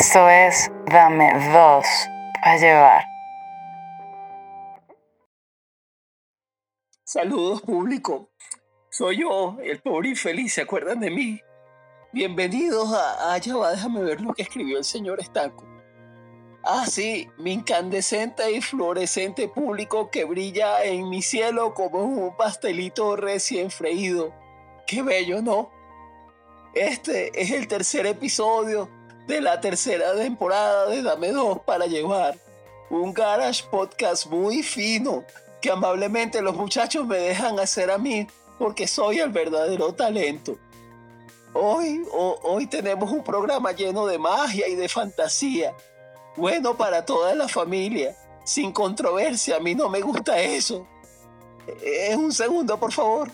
Esto es Dame dos para llevar. Saludos público. Soy yo, el pobre infeliz, ¿se acuerdan de mí? Bienvenidos a, a Ya va, déjame ver lo que escribió el señor Estanco. Ah, sí, mi incandescente y fluorescente público que brilla en mi cielo como un pastelito recién freído. Qué bello, ¿no? Este es el tercer episodio de la tercera temporada de Dame Dos para llevar. Un garage podcast muy fino que amablemente los muchachos me dejan hacer a mí porque soy el verdadero talento. Hoy, ho- hoy tenemos un programa lleno de magia y de fantasía. Bueno para toda la familia, sin controversia, a mí no me gusta eso. Eh, un segundo, por favor.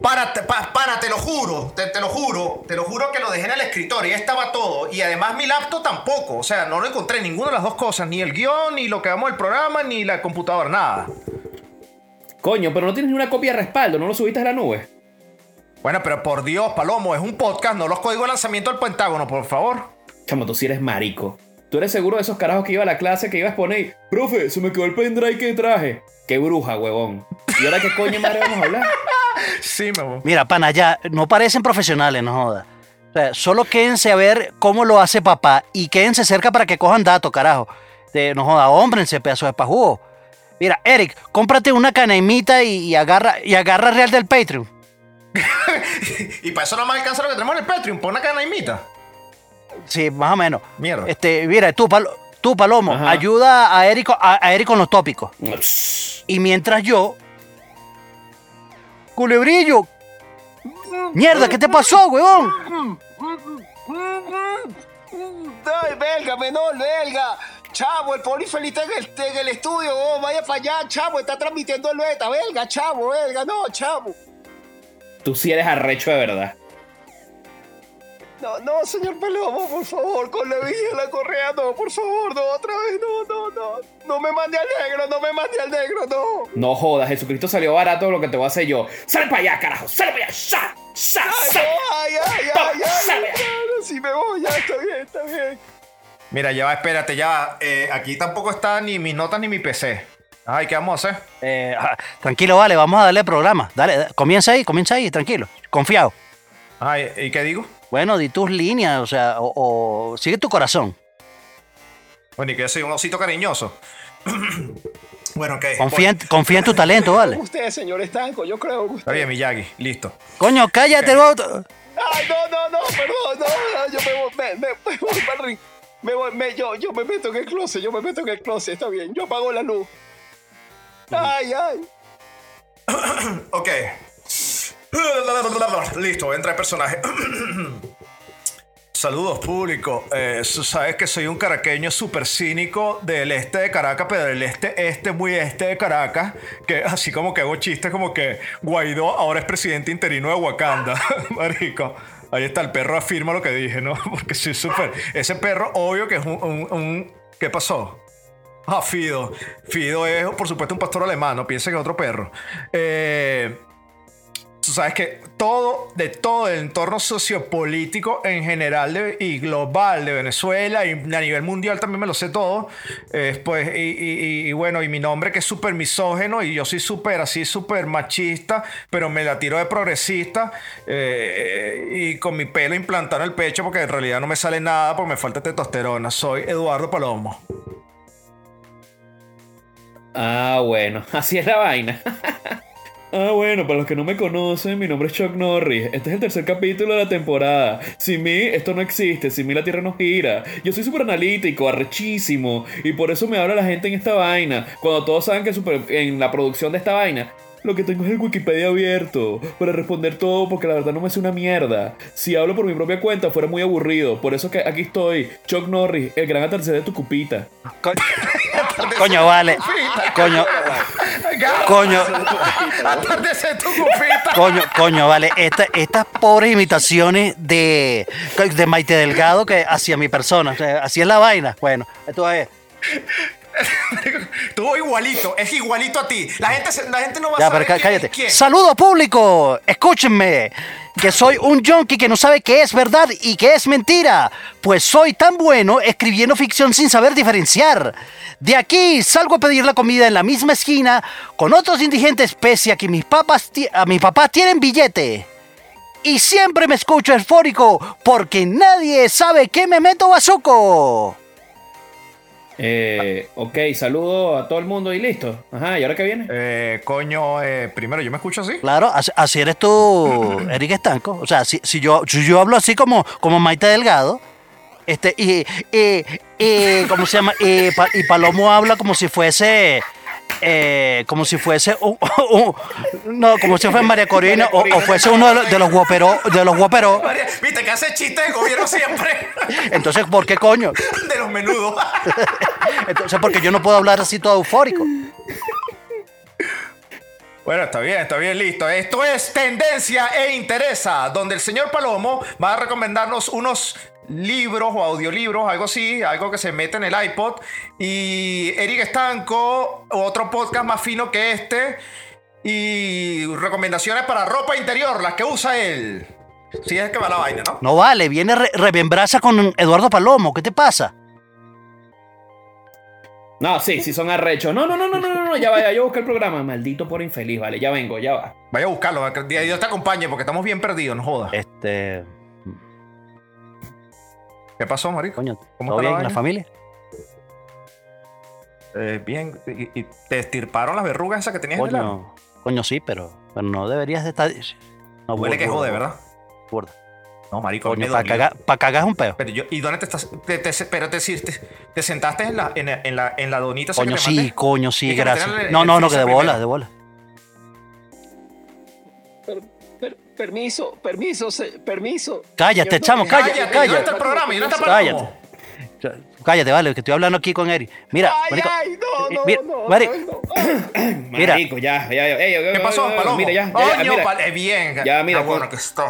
Para, pa- para, te lo juro, te, te lo juro, te lo juro que lo dejé en el escritorio, ya estaba todo. Y además mi laptop tampoco, o sea, no lo encontré ninguna de las dos cosas, ni el guion, ni lo que vamos del programa, ni la computadora, nada. Coño, pero no tienes ni una copia de respaldo, no lo subiste a la nube. Bueno, pero por Dios, Palomo, es un podcast, no los códigos de lanzamiento del Pentágono, por favor. Chamo, tú sí eres marico. Tú eres seguro de esos carajos que iba a la clase que ibas a poner, profe, se me quedó el pendrive que traje. Qué bruja, huevón. ¿Y ahora qué coño madre vamos a hablar? Sí, voy. Mira, pana, ya no parecen profesionales, no joda. O sea, solo quédense a ver cómo lo hace papá y quédense cerca para que cojan datos, carajo. De, no joda, hómbrense, pedazo de pajugo. Mira, Eric, cómprate una canaimita y, y agarra y agarra real del Patreon. Y para eso no más alcanza lo que tenemos en el Patreon, pon una canaimita. Sí, más o menos. Mierda. Este, mira, tú, Palo- tú Palomo, Ajá. ayuda a Eric, a, a Eric con los tópicos. Y mientras yo. ¡Culebrillo! ¡Mierda! ¿Qué te pasó, huevón? Ay, belga, menor, belga. Chavo, el en el, en el estudio. Oh, vaya para allá, chavo. Está transmitiendo el beta. Belga, chavo, belga. No, chavo. Tú sí eres arrecho de verdad. No, no, señor Palomo, por favor, con la villa y la correa, no, por favor, no, otra vez, no, no, no. No me mande al negro, no me mande al negro, no. No jodas, Jesucristo salió barato lo que te voy a hacer yo. ¡Sal para allá, carajo! ¡Sal para allá! ¡Sa! ¡Sa! Ay, ¡Sa! no, ay, ay, ay, ay, sale. ay, ay, si me voy, ya está bien, está bien. Mira, ya va, espérate, ya va. Eh, aquí tampoco está ni mis notas ni mi PC. Ay, ¿qué vamos a hacer? Eh, ah, tranquilo, vale, vamos a darle programa. Dale, da- comienza ahí, comienza ahí, tranquilo. Confiado. Ay, ¿y qué digo? Bueno, di tus líneas, o sea, o, o sigue tu corazón. Bueno, y que yo soy un osito cariñoso. bueno, ok. Confía en, confía en tu talento, vale. Usted, señor Estanco, yo creo que Está usted. bien, Miyagi, listo. Coño, cállate, no. Ay, no, no, no, perdón, no, no, yo me voy, me, me, me voy para el ring. Me voy, me, yo, yo me meto en el closet, yo me meto en el closet, está bien, yo apago la luz. Ay, ay. Ok. Listo, voy a entrar en personaje. Saludos público. Eh, sabes que soy un caraqueño súper cínico del este de Caracas, pero del este, este, muy este de Caracas. Que así como que hago chistes como que Guaidó ahora es presidente interino de Wakanda. Marico. Ahí está, el perro afirma lo que dije, ¿no? Porque soy súper. Ese perro, obvio que es un. un- ¿Qué pasó? Ah, Fido. Fido es, por supuesto, un pastor alemán, no piensen que es otro perro. Eh, tú sabes que todo, de todo el entorno sociopolítico en general y global de Venezuela y a nivel mundial también me lo sé todo. Pues, y bueno, y mi nombre que es súper misógeno y yo soy súper así, súper machista, pero me la tiro de progresista eh, y con mi pelo implantado en el pecho porque en realidad no me sale nada porque me falta testosterona. Soy Eduardo Palomo. Ah, bueno, así es la vaina. ah, bueno, para los que no me conocen, mi nombre es Chuck Norris. Este es el tercer capítulo de la temporada. Sin mí, esto no existe. Sin mí, la tierra no gira. Yo soy súper analítico, arrechísimo. Y por eso me habla la gente en esta vaina. Cuando todos saben que super- en la producción de esta vaina. Lo que tengo es el Wikipedia abierto para responder todo porque la verdad no me hace una mierda. Si hablo por mi propia cuenta fuera muy aburrido. Por eso que aquí estoy, Chuck Norris, el gran atardecer de tu cupita. Coño, coño, vale. Coño, coño, Atardecer tu cupita. coño, coño, vale. Esta- estas pobres imitaciones de, de Maite Delgado que hacia mi persona. O sea, así es la vaina. Bueno, esto es. Estuvo igualito, es igualito a ti. La gente, se- la gente no va a saber pero es cállate. quién. Saludo público. Escúchenme. Que soy un junkie que no sabe qué es verdad y qué es mentira. Pues soy tan bueno escribiendo ficción sin saber diferenciar. De aquí salgo a pedir la comida en la misma esquina con otros indigentes pese a que mis papas a mis papás tienen billete. Y siempre me escucho eufórico porque nadie sabe qué me meto bazuco. Eh, ok, saludo a todo el mundo y listo. Ajá, ¿y ahora qué viene? Eh, coño, eh, primero yo me escucho así. Claro, así, así eres tú, Eric Estanco. O sea, si, si yo, si yo hablo así como, como Maite Delgado, este, y, y, y ¿cómo se llama? Y, y Palomo habla como si fuese, eh, como si fuese, un- un- no, como si fuese María Corina o, o fuese uno de los, de los guaperos, de los guaperos. Viste que hace chistes de gobierno siempre. Entonces, ¿por qué coño? de los menudos. Entonces, porque yo no puedo hablar así todo eufórico. Bueno, está bien, está bien, listo. Esto es Tendencia e Interesa, donde el señor Palomo va a recomendarnos unos libros o audiolibros, algo así, algo que se mete en el iPod. Y Eric Estanco, otro podcast más fino que este. Y recomendaciones para ropa interior, las que usa él. Si es que va la vaina, ¿no? No vale, viene re- remembraza con Eduardo Palomo. ¿Qué te pasa? No, sí, sí son arrechos. No, no, no, no, no, no, no, ya vaya, yo busco el programa. Maldito por infeliz, vale, ya vengo, ya va. Vaya a buscarlo, que Dios te acompañe porque estamos bien perdidos, no jodas. Este, ¿Qué pasó, marico? coño, ¿Cómo ¿todo bien en la familia? Eh, bien, y, y te estirparon las verrugas esas que tenías en el? Coño, coño sí, pero, pero no deberías de estar... No, Huele que jode, ¿verdad? burda. No, marico, Coño, para cagar, pa' cagar es un peo. Pero yo, ¿y dónde te estás? Te, te- pero te, te, te sentaste en la, en, en la, en la donita Coño sí, coño sí, gracias. No, no, no, que de bola, de bola. Permiso, permiso, permiso. Cállate, Señor chamo, cállate, Cállate, cállate. ¿dónde está el programa? ¿Y dónde está Cállate. Cállate, vale, que estoy hablando aquí con Eri. Mira, Ay, marico, ay, no, no, mira, no, no, no. Mira. Marico, ya, ya, ya. Ey, ¿Qué pasó, eh, Palomo? Mira, ya, ya, mira. pal- eh, bien. Ya, mira, Ah, bueno, que esto.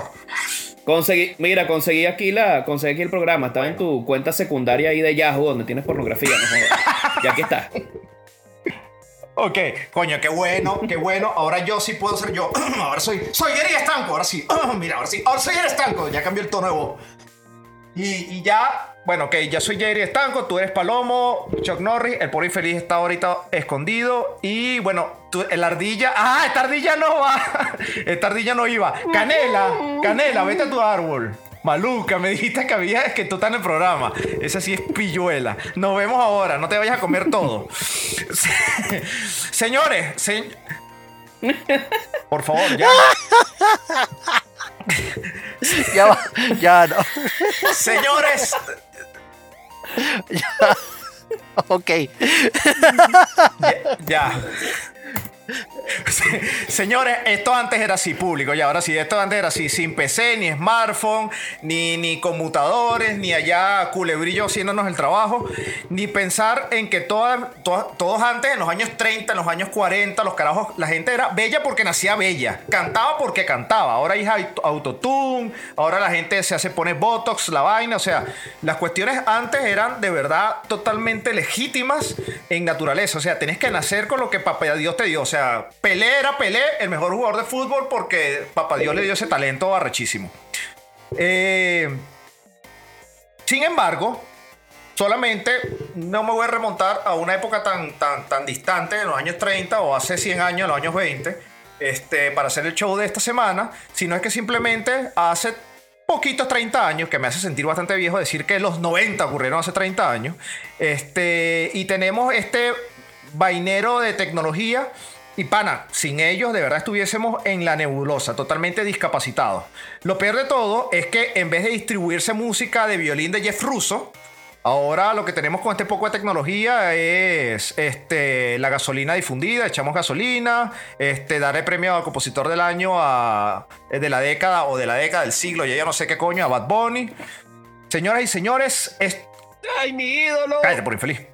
Conseguí, mira, conseguí aquí la, conseguí aquí el programa. Estaba en tu cuenta secundaria ahí de Yahoo donde tienes pornografía, no. Ya aquí está. Ok, coño, qué bueno, qué bueno. Ahora yo sí puedo ser yo. ahora soy, soy Eric Estanco, ahora sí. Mira, ahora sí, ahora soy Eric Estanco. Ya cambió el tono de y ya, bueno, ok, ya soy Jerry Estanco, tú eres Palomo, Chuck Norris, el pobre infeliz está ahorita escondido. Y bueno, tú, el ardilla. ¡Ah! Esta ardilla no va. Esta ardilla no iba. Canela, Canela, vete a tu árbol. Maluca, me dijiste que había que tú estás en el programa. Esa sí es pilluela. Nos vemos ahora, no te vayas a comer todo. Señores, se- por favor, ya. ya va, ya no. Señores, Ok. Ya. Señores, esto antes era así público, y ahora sí, esto antes era así, sin PC, ni smartphone, ni, ni conmutadores, ni allá culebrillo haciéndonos el trabajo, ni pensar en que todas, todos antes, en los años 30, en los años 40, los carajos, la gente era bella porque nacía bella, cantaba porque cantaba, ahora hay auto- autotune, ahora la gente se hace, pone botox, la vaina, o sea, las cuestiones antes eran de verdad totalmente legítimas en naturaleza, o sea, tenés que nacer con lo que papá Dios te dio, o sea, Era Pelé, el mejor jugador de fútbol porque papá Dios le dio ese talento arrechísimo. Eh, sin embargo, solamente no me voy a remontar a una época tan, tan, tan distante, en los años 30 o hace 100 años, en los años 20, este, para hacer el show de esta semana, sino es que simplemente hace poquitos 30 años, que me hace sentir bastante viejo decir que los 90 ocurrieron hace 30 años, este, y tenemos este vainero de tecnología. Y pana, sin ellos de verdad estuviésemos en la nebulosa, totalmente discapacitados. Lo peor de todo es que en vez de distribuirse música de violín de Jeff Russo, ahora lo que tenemos con este poco de tecnología es este, la gasolina difundida, echamos gasolina, este, darle premio al compositor del año a, eh, de la década o de la década del siglo, ya yo no sé qué coño, a Bad Bunny. Señoras y señores, es... Ay, mi ídolo. Cállate por infeliz.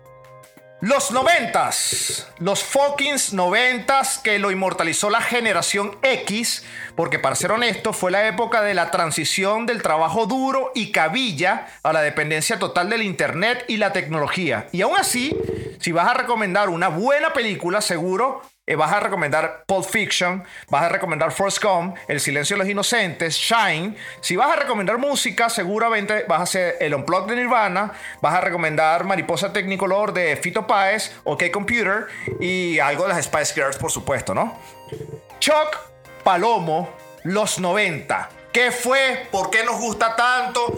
Los noventas, los fucking noventas que lo inmortalizó la generación X, porque para ser honesto fue la época de la transición del trabajo duro y cabilla a la dependencia total del internet y la tecnología. Y aún así, si vas a recomendar una buena película, seguro eh, vas a recomendar Pulp Fiction, vas a recomendar Forrest Gump, El silencio de los inocentes, Shine. Si vas a recomendar música, seguramente vas a hacer el Unplugged de Nirvana, vas a recomendar Mariposa Technicolor de Fito Páez, OK Computer y algo de las Spice Girls, por supuesto, ¿no? Chuck Palomo, los 90. ¿Qué fue? ¿Por qué nos gusta tanto?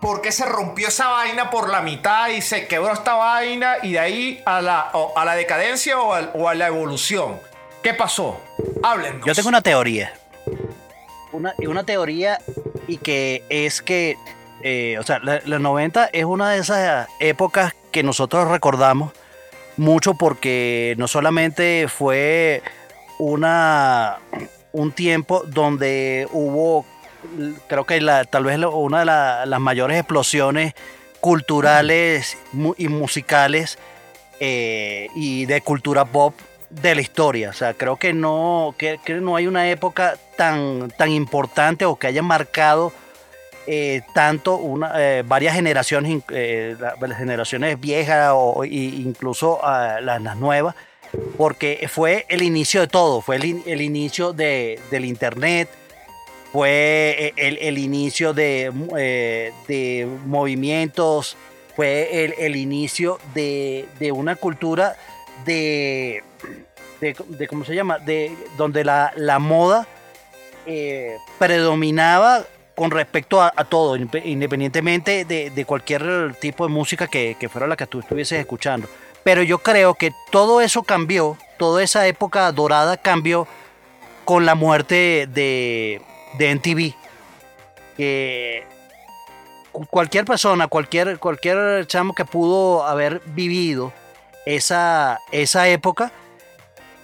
¿Por qué se rompió esa vaina por la mitad y se quebró esta vaina y de ahí a la, o- a la decadencia o, a la evolución? ¿Qué pasó? Háblenos. Yo tengo una teoría. Una, una teoría y que es que, eh, o sea, la- los 90 es una de esas épocas que nosotros recordamos mucho porque no solamente fue una, un tiempo donde hubo, creo que la, tal vez una de la- las mayores explosiones culturales y musicales eh, y de cultura pop de la historia. O sea, creo que no, que, que no hay una época tan, tan importante o que haya marcado eh, tanto una, eh, varias generaciones, las generaciones viejas o incluso ah, las, nuevas, porque fue el inicio de todo, fue el, el inicio de, del internet, fue eh, el, inicio de, eh, de movimientos, fue el, inicio de, de una cultura de, de, ¿cómo se llama? De, donde la, la moda eh, predominaba con respecto a, todo, inde- independientemente de, de cualquier tipo de música que, que fuera la que tú estuvieses escuchando. Pero yo creo que todo eso cambió, toda esa época dorada cambió con la muerte de, de NTV. Que cu- cualquier persona, cualquier, cualquier chamo que pudo haber vivido esa, esa época,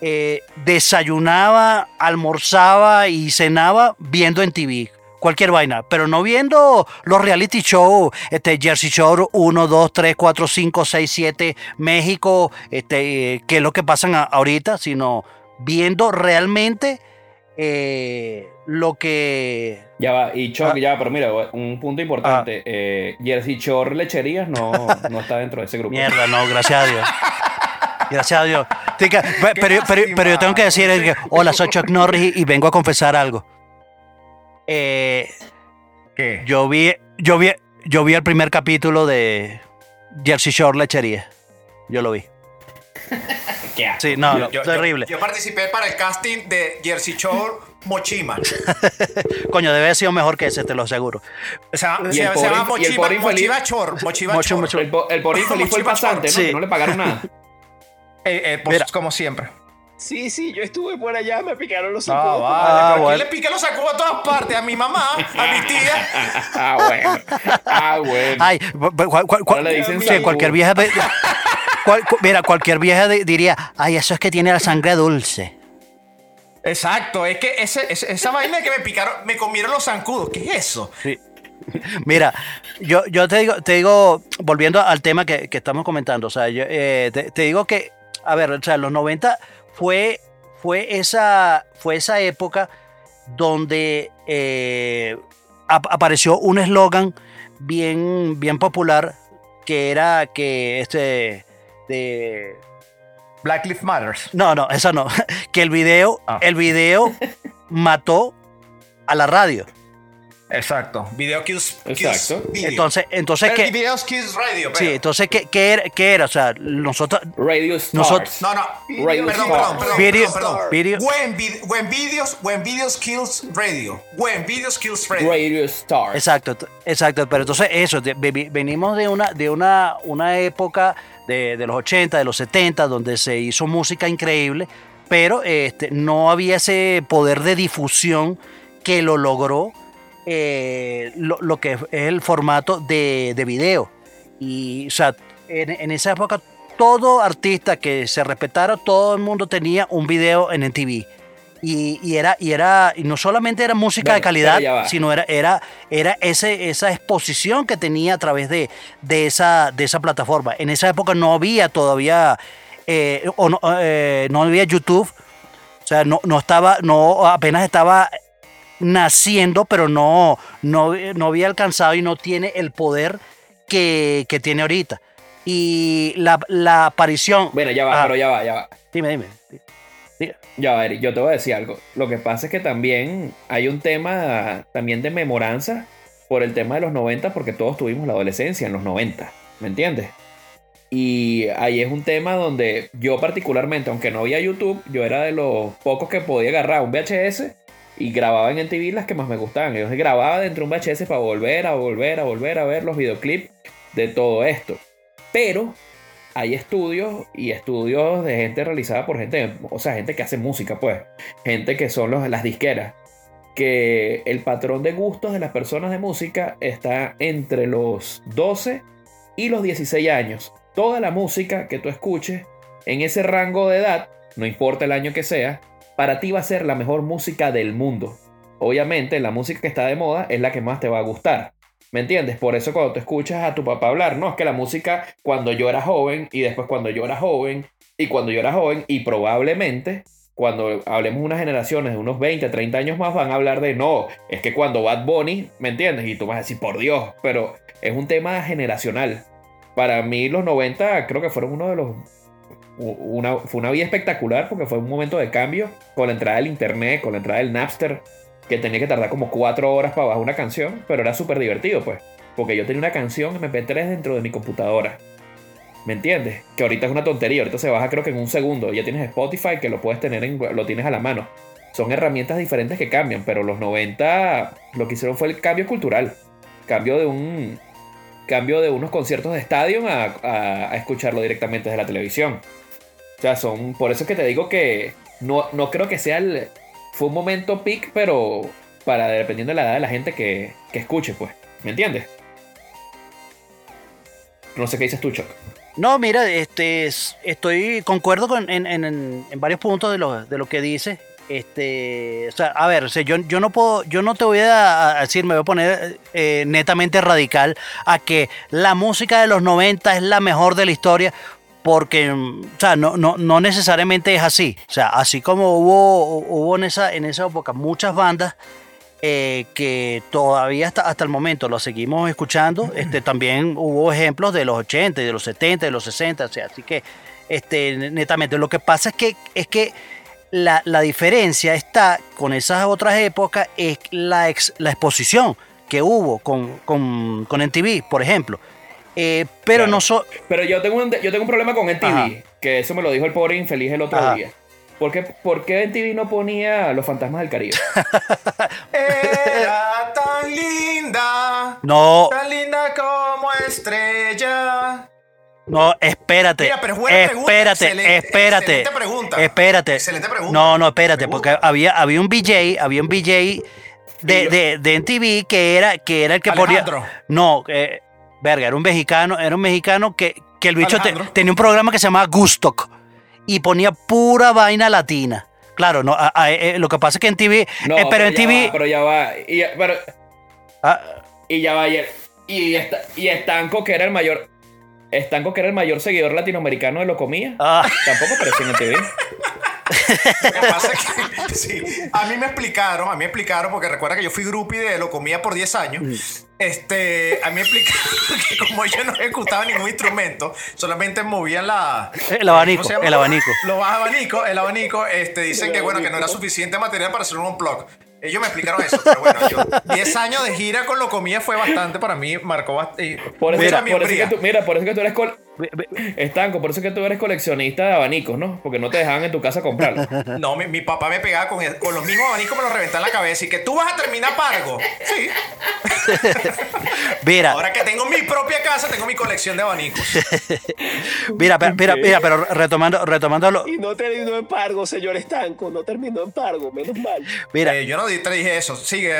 eh, desayunaba, almorzaba y cenaba viendo en TV. Cualquier vaina, pero no viendo los reality shows, este Jersey Shore 1, 2, 3, 4, 5, 6, 7, México, este, eh, que es lo que pasan a- ahorita, sino viendo realmente eh, lo que Ya va, y Choc, Ah. ya va, pero mira, un punto importante. eh, Jersey Shore Lecherías no, no está dentro de ese grupo. Mierda, no, gracias a Dios. Gracias a Dios. Pero, pero, pero yo tengo que decir, que, hola, soy Chuck Norris y, y vengo a confesar algo. Eh, ¿Qué? yo vi, yo vi, yo vi el primer capítulo de Jersey Shore Lechería. Yo lo vi. ¿Qué asco. Sí, no, Yo- yo- terrible. Yo, participé para el casting de Jersey Shore Mochima. Coño, debe haber sido mejor que ese, te lo aseguro. Se, llama- se- se el Mochiva, Chor. Mochiva Mocho, Chor. El, el pobre infeliz fue el pasante, ¿no? Sí. No le pagaron nada. Eh, eh, pues, como siempre. Sí, sí, yo estuve por allá, me picaron los Ah, zancudos. vale. Ah, bueno. ¿Quién le pica los sacos a todas partes? A mi mamá, a mi tía. ah, bueno. Ah, bueno. Ay, cu- cu- cu- cu- Ahora le dicen sí, cualquier vieja. De- cual- cu- mira, cualquier vieja de- diría, ay, eso es que tiene la sangre dulce. Exacto, es que ese, ese- esa vaina que me picaron, me comieron los zancudos. ¿Qué es eso? Mira, yo, yo te digo, te digo, volviendo al tema que, que estamos comentando, o sea, yo, eh, te, te digo que, a ver, o sea, los 90 fue, fue, esa, fue esa época donde eh, ap- apareció un eslogan bien, bien popular que era que este de Black Lives Matters. no, no, eso no, que el video, Ah. el video mató a la radio. Exacto. Video Kills, kills Exacto. video. Entonces, entonces Pero que Videos Kills Radio. Sí, pero- entonces, ¿qué, qué era, qué era? O sea, nosotros... Radio Stars. Nosotros- No, no. Radio perdón, Stars. perdón, perdón, Video- perdón, perdón. video- When, vid- when videos, when videos kills radio. When videos kills radio. Radio Stars. Exacto, exacto. Pero entonces eso, venimos de una, de una, una época de, de los 80, de los 70, donde se hizo música increíble, pero este, no había ese poder de difusión que lo logró eh, lo, lo que es el formato de, de video. Y, o sea, en, en esa época, todo artista que se respetara, todo el mundo tenía un video en MTV. Y, y era, y era, y no solamente era música de calidad, sino era, era, era ese, esa exposición que tenía a través de, de, esa, de esa plataforma. En esa época no había todavía, eh, o no, eh, no había YouTube. O sea, no, no estaba, no, apenas estaba naciendo, pero no, no, no había alcanzado y no tiene el poder que, que tiene ahorita. Y la, la aparición. Bueno, ya va, Ah, pero ya va, ya va. Dime, dime. Ya va, Eric, yo te voy a decir algo. Lo que pasa es que también hay un tema también de memoranza por el tema de los 90, porque todos tuvimos la adolescencia en los 90, ¿me entiendes? Y ahí es un tema donde yo particularmente, aunque no había YouTube, yo era de los pocos que podía agarrar un VHS y grababa en MTV las que más me gustaban. Yo grababa dentro de un VHS para volver a volver a volver a ver los videoclips de todo esto. Pero hay estudios y estudios de gente realizada por gente, o sea, gente que hace música, pues, gente que son las disqueras, que el patrón de gustos de las personas de música está entre los 12 y los 16 años. Toda la música que tú escuches en ese rango de edad, no importa el año que sea, para ti va a ser la mejor música del mundo. Obviamente, la música que está de moda es la que más te va a gustar. ¿Me entiendes? Por eso cuando tú escuchas a tu papá hablar, no, es que la música cuando yo era joven y después cuando yo era joven y cuando yo era joven y probablemente cuando hablemos unas generaciones de unos 20, 30 años más van a hablar de no, es que cuando Bad Bunny, ¿me entiendes? Y tú vas a decir, por Dios, pero es un tema generacional. Para mí los 90 creo que fueron uno de los... Una, fue una vida espectacular porque fue un momento de cambio con la entrada del internet, con la entrada del Napster, que tenía que tardar como 4 horas para bajar una canción, pero era súper divertido pues, porque yo tenía una canción MP3 dentro de mi computadora. ¿Me entiendes? Que ahorita es una tontería, ahorita se baja creo que en un segundo. Ya tienes Spotify que lo puedes tener, en, lo tienes a la mano. Son herramientas diferentes que cambian, pero los 90 lo que hicieron fue el cambio cultural. Cambio de un cambio de unos conciertos de estadio a- a escucharlo directamente desde la televisión. Son por eso es que te digo que no, no creo que sea el fue un momento peak, pero para dependiendo de la edad de la gente que, que escuche, pues. ¿Me entiendes? No sé qué dices tú, Chuck. No, mira, este, es- estoy concuerdo con, en, en- en- varios puntos de lo, de lo que dice. Este, o sea, a ver, o yo, yo no puedo, yo no te voy a, a decir, me voy a poner eh, netamente radical a que la música de los 90 es la mejor de la historia, porque, mm, o sea, no, no, no necesariamente es así. O sea, así como hubo, hubo en esa, en esa época muchas bandas eh, que todavía hasta, hasta el momento lo seguimos escuchando. Este, también hubo ejemplos de los 80, de los 70, de los 60, o sea, así que este, netamente lo que pasa es que, es que la, la diferencia está con esas otras épocas, es la, ex- la exposición que hubo con, con, con MTV, por ejemplo. Eh, pero Claro. no so- Pero yo tengo un, yo tengo un problema con MTV, Ajá. que eso me lo dijo el pobre infeliz el otro Ajá. día. ¿Por qué, por qué MTV no ponía Los Fantasmas del Caribe? Era tan linda, no, tan linda como estrella. no, espérate. Mira, pero es buena pregunta, espérate, excelente- espérate. excelente pregunta. Espérate. Excelente pregunta. No, no, espérate, Pregunta. porque había, había un BJ, había un BJ de, de, de MTV que era, que era el que Alejandro. ponía. No, eh, verga, era un mexicano, era un mexicano que, que el bicho te- tenía un programa que se llamaba Gustock y ponía pura vaina latina. Claro, no, a- a- eh, lo que pasa es que en TV, No, eh, pero en ya TV, va, pero ya va. Y, ya- pero- ah, y ya va ayer. Y, esta- y Estanco, que era el mayor. Estanco, que era el mayor seguidor latinoamericano de Locomía. ah, Tampoco apareció en MTV. Lo que pasa es que, sí, a mí me explicaron, a mí me explicaron, porque recuerda que yo fui groupie de lo comía por 10 años. Este, a mí me explicaron que como ellos no ejecutaban ningún instrumento, solamente movían la. El abanico, ¿cómo se llama? el abanico. Los abanicos, el abanico, este, dicen que bueno, que no era suficiente material para hacer un unplug. Ellos me explicaron eso, pero bueno, yo 10 años de gira con lo comía fue bastante para mí, marcó bastante. Por eso, Mira, por eso que tú, mira, por eso que tú eres col- Estanco, por eso que tú eres coleccionista de abanicos, ¿no? Porque no te dejaban en tu casa comprarlo. No, mi, mi papá me pegaba con, el- con los mismos abanicos, me los reventaba en la cabeza y que tú vas a terminar pargo. Sí. mira, Ahora que tengo mi propia casa, tengo mi colección de abanicos. mira, mira, mira, mira, pero retomando, retomando lo, Y no terminó en pargo, señor Estanco. No terminó en pargo, menos mal. mira, Eh, yo no di- te dije eso. Sigue.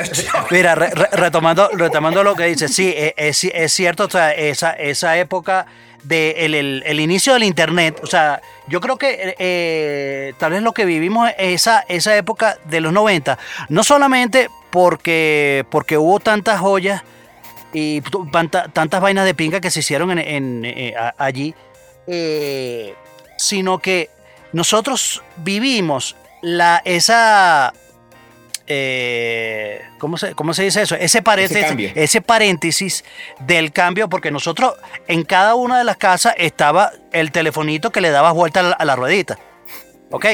Mira, re- re- retomando, retomando lo que dice, sí, es, es- es cierto, o sea, esa, esa época de el, el- inicio del Internet. O sea, yo creo que eh, eh, tal vez lo que vivimos esa, esa época de los 90, no solamente porque, porque hubo tantas joyas y tanta- tantas vainas de pinga que se hicieron en, en, eh, allí, eh, sino que nosotros vivimos la, esa... eh, ¿cómo, se, ¿Cómo se dice eso? Ese paréntesis, ese paréntesis del cambio, porque nosotros en cada una de las casas estaba el telefonito que le dabas vuelta a la, a la ruedita. ¿Ok?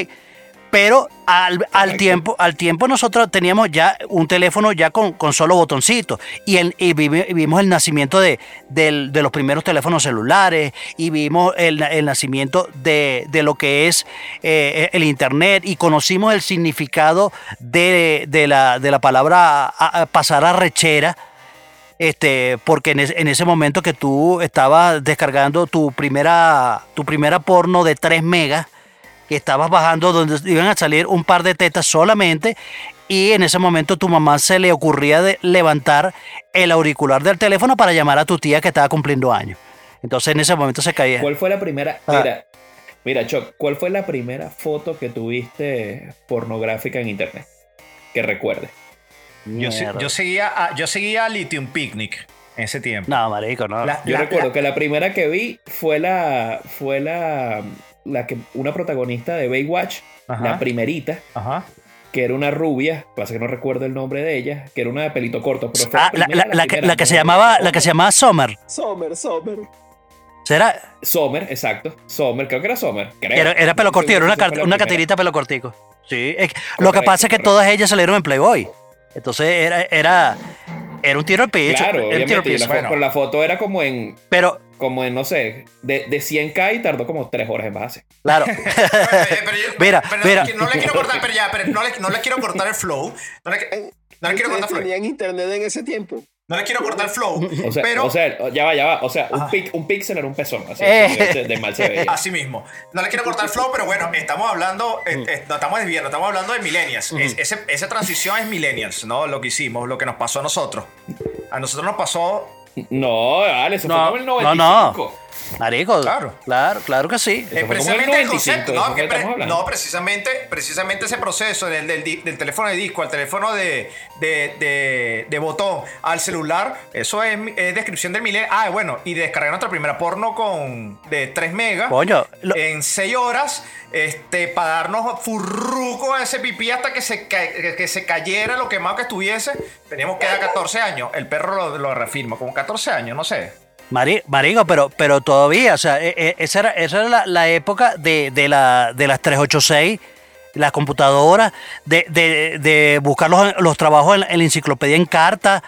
Pero al, al tiempo, al tiempo nosotros teníamos ya un teléfono ya con, con solo botoncitos. Y, el, y vimos el nacimiento de, del- de los primeros teléfonos celulares. Y vimos el, el nacimiento de, de lo que es eh, el Internet. Y conocimos el significado de, de la, de la palabra a- a pasar a rechera. Este, porque en, es- en ese momento que tú estabas descargando tu primera, tu primera porno de 3 megas, que estabas bajando donde iban a salir un par de tetas solamente, y en ese momento tu mamá se le ocurría de levantar el auricular del teléfono para llamar a tu tía que estaba cumpliendo años. Entonces en ese momento se caía. ¿Cuál fue la primera? Ah. Mira, mira, Choc, ¿cuál fue la primera foto que tuviste pornográfica en internet? Que recuerdes. Yo, yo seguía a, yo seguía a Lithium Picnic en ese tiempo. No, marico, no. La- Yo la- recuerdo la- que la primera que vi fue la. fue la. La que. una protagonista de Baywatch, Ajá. la primerita, Ajá. que era una rubia, pasa que no recuerdo el nombre de ella, que era una de pelito corto, pero fue Ah, la, primera, la- la que, primera, la que se llamaba, la que se llamaba Summer. Summer, Summer. ¿Será? Sommer, exacto. Sommer, creo que era Sommer. creo. Era, era pelo cortito, era una, car- una catirita pelo cortico. Sí. es que- lo que pasa es que todas ellas salieron en Playboy. Entonces era, era, era un tiro al piso. Claro, era un tiro al piso. la, Bueno. la foto era como en. Pero, como en, no sé, de, de 100k y tardó como 3 horas en base. claro. Eh, pero yo- Mira, pero no, mira. le- no le quiero cortar, pero ya, pero no le, no le quiero cortar el flow. No le, no le quiero cortar ¿Ustedes el flow. tenían internet en ese tiempo? No le quiero cortar el flow. O sea, pero o sea, ya va, ya va. O sea, un, pic- un pixel era un pezón. Así Eh. de, de mal se veía. Así mismo. No le quiero cortar el flow, pero bueno, estamos hablando, eh, eh, no estamos desviando, estamos hablando de millennials. Es- ese- esa transición es millennials, ¿no? Lo que hicimos, lo que nos pasó a nosotros. A nosotros nos pasó, No, dale, eso No, fue como el no, 95. no. Marico, Claro. claro, claro que sí. eh, precisamente el 95, concepto, ¿de eso ¿no? Que pre- precisamente, precisamente ese proceso del, del teléfono de disco al teléfono de, de, de- de botón al celular, eso es, descripción del milenio. Ah, bueno, y descargar nuestra primera porno con de 3 megas. Coño, lo- en 6 horas este, para darnos furruco a ese pipí hasta que se, que se cayera lo quemado que estuviese. Teníamos que dar 14 años. El perro lo, lo reafirma, como 14 años, no sé. Mari- marico, pero, pero todavía, o sea, e- e- esa era, esa era la, la época de, de, la, de las 386, las computadoras, de, de, de buscar los, los trabajos en la, en la enciclopedia en carta.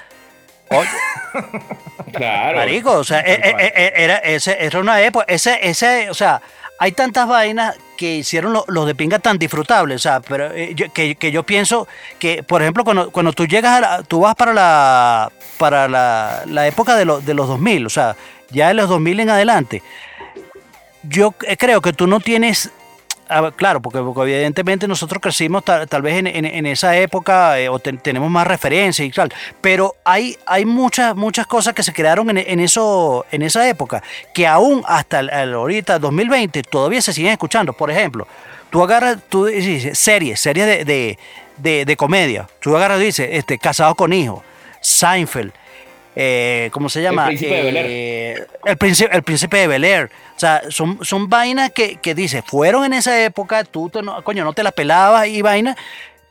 Oye, Claro. Marico, o sea, e- era, ese, era una época, ese, ese, o sea, hay tantas vainas que hicieron lo- los de pinga tan disfrutables, o sea, pero eh, que, que yo pienso que, por ejemplo, cuando, cuando tú llegas a la, tú vas para la, para la, la época de, los de los 2000, o sea, ya de los 2000 en adelante, yo eh, creo que tú no tienes a ver, claro, porque, evidentemente nosotros crecimos tal, vez en, en- esa época eh, o te- tenemos más referencias y tal, pero hay, muchas, muchas cosas que se crearon en, eso, en esa época que aún hasta ahorita 2020 todavía se siguen escuchando. Por ejemplo, tú agarras, tú dices series, series de- de comedia, tú agarras y dices, este, Casados con Hijos, Seinfeld, eh, ¿cómo se llama? Príncipe de. Eh, el, príncipe, el príncipe de Bel Air. O sea, son, son vainas que, que dices, fueron en esa época, tú te- no, coño, no te la pelabas y vainas,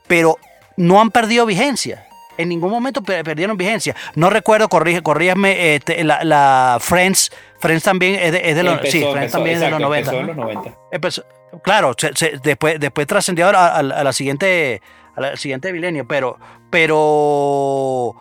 pero no han perdido vigencia. En ningún momento per- perdieron vigencia. No recuerdo, corrige, corrígame, este, la, la Friends, Friends también es de, es de los, Empezó, sí, Friends empezó, también es de los exacto, 90. empezó en ¿no? los 90. Empezó- claro, se- se- después, después trascendió a, a- a la siguiente a la siguiente milenio, pero pero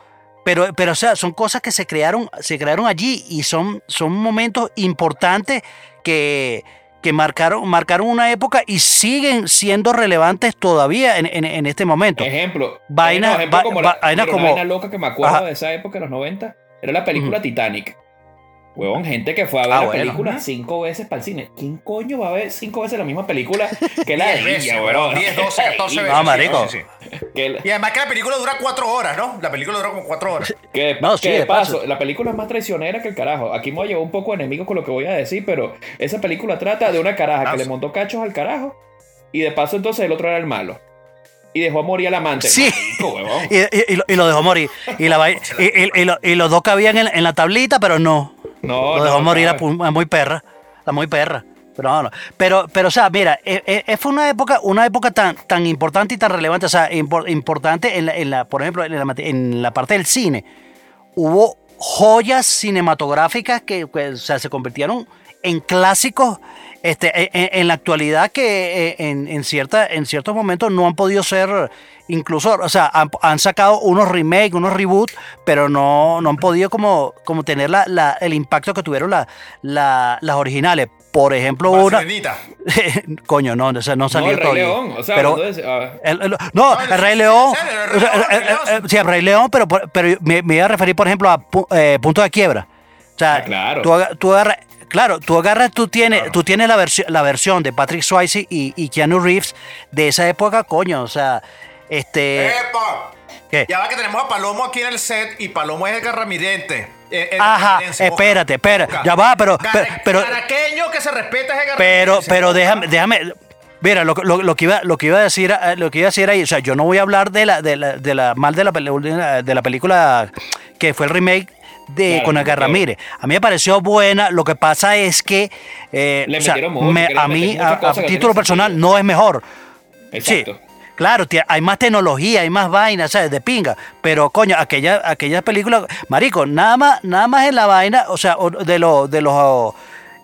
pero pero o sea, son cosas que se crearon se crearon allí y son son momentos importantes que que marcaron marcaron una época y siguen siendo relevantes todavía en, en- en este momento. Ejemplo. Vaina- no, ejemplo va- como la, vaina una como- vaina loca que me acuerdo Ajá. de esa época, de los 90, era la película Ujú. Titanic. Huevón, gente que fue a ver Ah, la bueno. película cinco veces para el cine. ¿Quién coño va a ver cinco veces la misma película que la de 10 veces, ella, weón, huevón? 10, 12, 14 veces. No, sí, marico. sí, sí. La- Y además que la película dura 4 horas, ¿no? La película dura como 4 horas. Que, No, sí, que de paso. paso, la película es más traicionera que el carajo. Aquí me voy a llevar un poco de enemigo con lo que voy a decir, pero esa película trata de una caraja Ah, que le sí. montó cachos al carajo y de paso entonces el otro era el malo. Y dejó morir al amante. Sí. Marico, huevón. Y, y- y lo, y lo dejó morir. Y, la, vai- y, y- y lo- y los dos cabían en, en la tablita, pero no. No, lo dejó no, morir pu- la muy perra. La muy perra. Pero no, no. Pero, pero o sea, mira, eh, eh, fue una época, una época tan, tan importante y tan relevante, o sea, impor- importante en la, en la- por ejemplo, en la, mate- en la parte del cine. Hubo joyas cinematográficas que, que, o sea, se convirtieron en clásicos este, en, en- en la actualidad que eh, en, en, cierta, en ciertos momentos no han podido ser incluso, o sea, han, han sacado unos remakes, unos reboots, pero no, no han podido como, como tener la, la- el impacto que tuvieron la- la- las originales. Por ejemplo, una... Coño, no, o sea, no No, salió el Rey todavía. León. O sea, pero, ah, el- el- no, No, el Rey León. sí, el Rey León. el- sí, el Rey León, pero, pero me, me iba a referir, por ejemplo, a eh, Punto de Quiebra. O sea, Ah, claro. tú agarras, claro, tú agarras, tú tienes, Claro. tú tienes la, versión la versión de Patrick Swayze y, y Keanu Reeves de esa época, coño, o sea, este... ¡Epa! ¿qué? Ya va que tenemos a Palomo aquí en el set y Palomo es el garramirente. Eh, el Ajá, garramirense, espérate, Oscar. ya va, pero- pero- pero- Caraqueño que se respeta es el Pero, pero déjame, déjame. Mira, lo, lo- lo que iba, lo que iba a decir, eh, lo que iba a decir ahí, o sea, yo no voy a hablar de la, de la, de la mal de la, de la película que fue el remake de Claro, con Edgar. Ramírez. A mí me pareció buena. Lo que pasa es que, eh, o sea, me- a mí, a, título personal, sentido. no es mejor. Exacto. Sí. Claro, hay más tecnología, hay más vainas, ¿sabes? De pinga. Pero, coño, aquella, aquellas películas, marico, nada más, nada más en la vaina, o sea, de los, de los,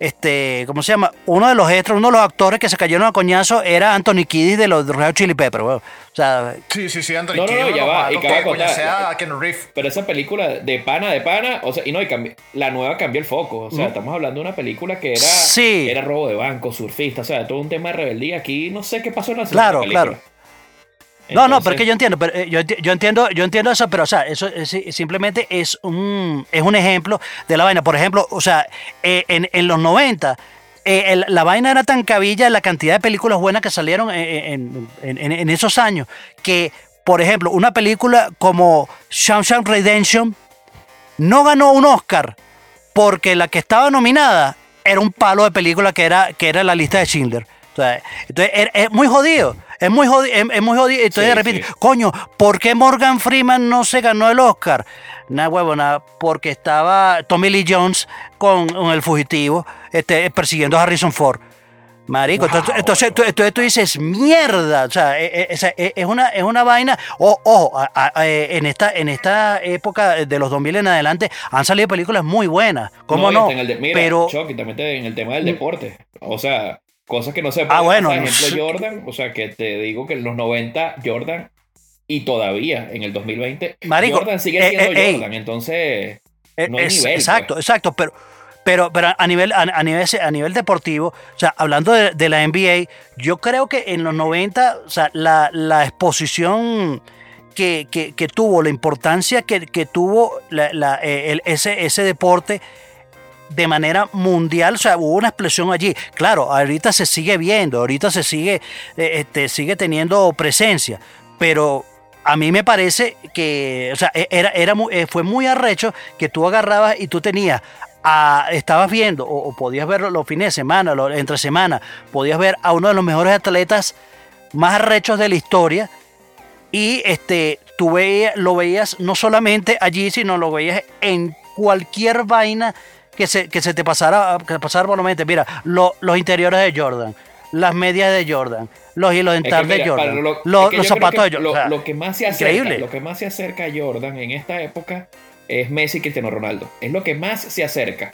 este, ¿cómo se llama? Uno de los extras, uno de los actores que se cayeron a coñazo era Anthony Kiddis de los Red Chili Peppers, weón. O sea, Sí, sí, sí, Anthony No, no, no, Kiedis, ya va, y que Reeves. Pero esa película de pana, de pana, o sea, y no, y cambi- la nueva cambió el foco. O sea, estamos hablando de una película que era, Sí. era robo de banco, surfista, o sea, todo un tema de rebeldía. Aquí no sé qué pasó en la Claro, película. claro. No, no, pero es que yo entiendo, pero, eh, yo, yo entiendo, yo entiendo eso, pero o sea, eso es- simplemente es un, es un ejemplo de la vaina. Por ejemplo, o sea, eh, en, en los 90, eh, el- la vaina era tan cabilla la cantidad de películas buenas que salieron en, en- en- en esos años, que, por ejemplo, una película como Shawshank Redemption no ganó un Oscar porque la que estaba nominada era un palo de película que era, que era la lista de Schindler. Sea, entonces es, es muy jodido. Es muy jodido. Es, es muy jodido. Entonces Sí, de repente, sí. coño, ¿por qué Morgan Freeman no se ganó el Oscar? Nada, huevo, nada, porque estaba Tommy Lee Jones con, con el fugitivo este, persiguiendo a Harrison Ford. Marico, Wow, entonces, entonces, tú, entonces tú dices, mierda, o sea, o sea, eh, es, una, es una vaina, o- ojo, a- a- en, esta, en esta época de los 2000 en adelante han salido películas muy buenas, ¿cómo no? hasta en el de- mira, Pero, Chucky, también en el tema del deporte. O sea, cosas que no se Ah, bueno, Por ejemplo. Jordan, o sea, que te digo que en los 90, Jordan, y todavía en el 2020, Marico, Jordan sigue eh, siendo eh, ey. Jordan. Entonces, Eh, no hay es- nivel, exacto, pues. exacto, pero, pero, pero a nivel, a, a nivel, a nivel deportivo, o sea, hablando de, de la NBA, yo creo que en los 90, o sea, la, la exposición que, que- que tuvo, la importancia que, que tuvo la- la- eh, el- ese, ese deporte de manera mundial, o sea, hubo una explosión allí. Claro, ahorita se sigue viendo, ahorita se sigue, eh, este, sigue teniendo presencia, pero a mí me parece que, o sea, e- era, era mu- eh, fue muy arrecho que tú agarrabas y tú tenías, a- estabas viendo, o, podías verlo los fines de semana, lo- entre semana, podías ver a uno de los mejores atletas más arrechos de la historia y este, tú veías, lo veías no solamente allí, sino lo veías en cualquier vaina que se, que se te pasara, que pasara por la mente. Mira, lo- los interiores de Jordan, las medias de Jordan, los hilos Es que dentales mira, de para Jordan, lo- los, es que los zapatos de Jordan. Lo, o sea, lo que más se acerca, increíble. lo que más se acerca a Jordan en esta época es Messi y Cristiano Ronaldo. Es lo que más se acerca.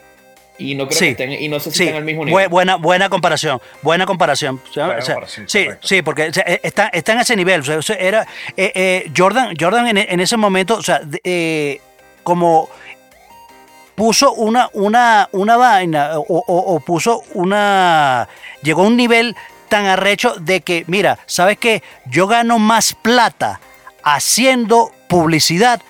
Y no creo Sí. que estén, y no sé si Sí, están al mismo nivel. buena, buena comparación, buena comparación. O sea, Buena o sea, comparación, sí, correcto. sí, porque o sea, eh, está, está en ese nivel. o sea, era eh, eh, Jordan, Jordan en, en ese momento, o sea, eh, como puso una, una, una vaina o, puso una, llegó a un nivel tan arrecho de que, mira, ¿sabes qué? Yo gano más plata haciendo publicidad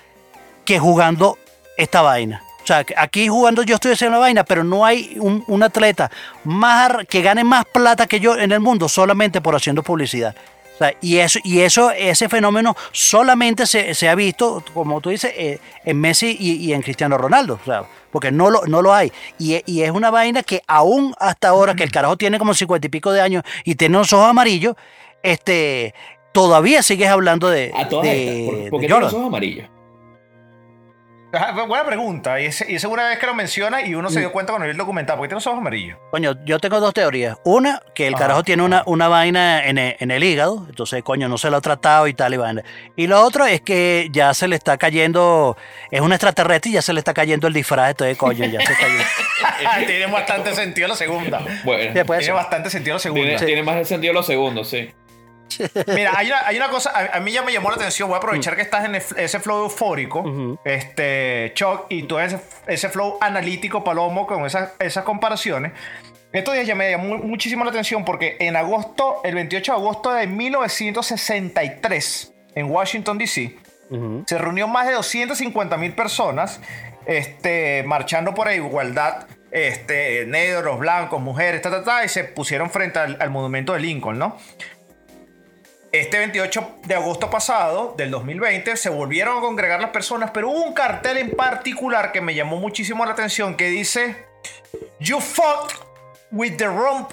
que jugando esta vaina. O sea, aquí jugando yo estoy haciendo la vaina, pero no hay un, un atleta más que gane más plata que yo en el mundo solamente por haciendo publicidad. O sea, y eso, y eso, ese fenómeno solamente se, se ha visto, como tú dices, eh, en Messi y, y en Cristiano Ronaldo. O sea, porque no lo, no lo hay. Y, y es una vaina que aún hasta ahora, que el carajo tiene como cincuenta y pico de años y tiene los ojos amarillos, este, todavía sigues hablando de, A todas de- estas. ¿Por, de por qué tiene los ojos amarillos? Ajá, buena pregunta. Y es, y es segunda vez que lo menciona y uno se dio cuenta cuando vio el documental. porque tiene los ojos amarillos? Coño, yo tengo dos teorías. Una, que el Ajá, carajo tiene una, una vaina en el, en el hígado, entonces, coño, no se lo ha tratado y tal y vaina. Y lo otro es que ya se le está cayendo, es un extraterrestre y ya se le está cayendo el disfraz, entonces, coño, ya se cayó. tiene bastante sentido la segunda. Bueno, Sí, puede Tiene ser. bastante sentido la segunda. tiene, tiene más sentido los segundos, sí. Mira, hay una, hay una cosa, a, a mí ya me llamó la atención. Voy a aprovechar que estás en el- ese flow eufórico, Ujú. este, Chuck, y tú ese, ese flow analítico, Palomo, con esas, esas comparaciones. Estos días ya me llamó muchísimo la atención porque en agosto, el 28 de agosto de 1963, en Washington, D.C., Ujú. se reunió más de 250 mil personas este, marchando por la igualdad, este, negros, blancos, mujeres, ta, ta, ta, y se pusieron frente al, al monumento de Lincoln, ¿no? Este 28 de agosto pasado, del 2020, se volvieron a congregar las personas, pero hubo un cartel en particular que me llamó muchísimo la atención que dice, You fucked with the wrong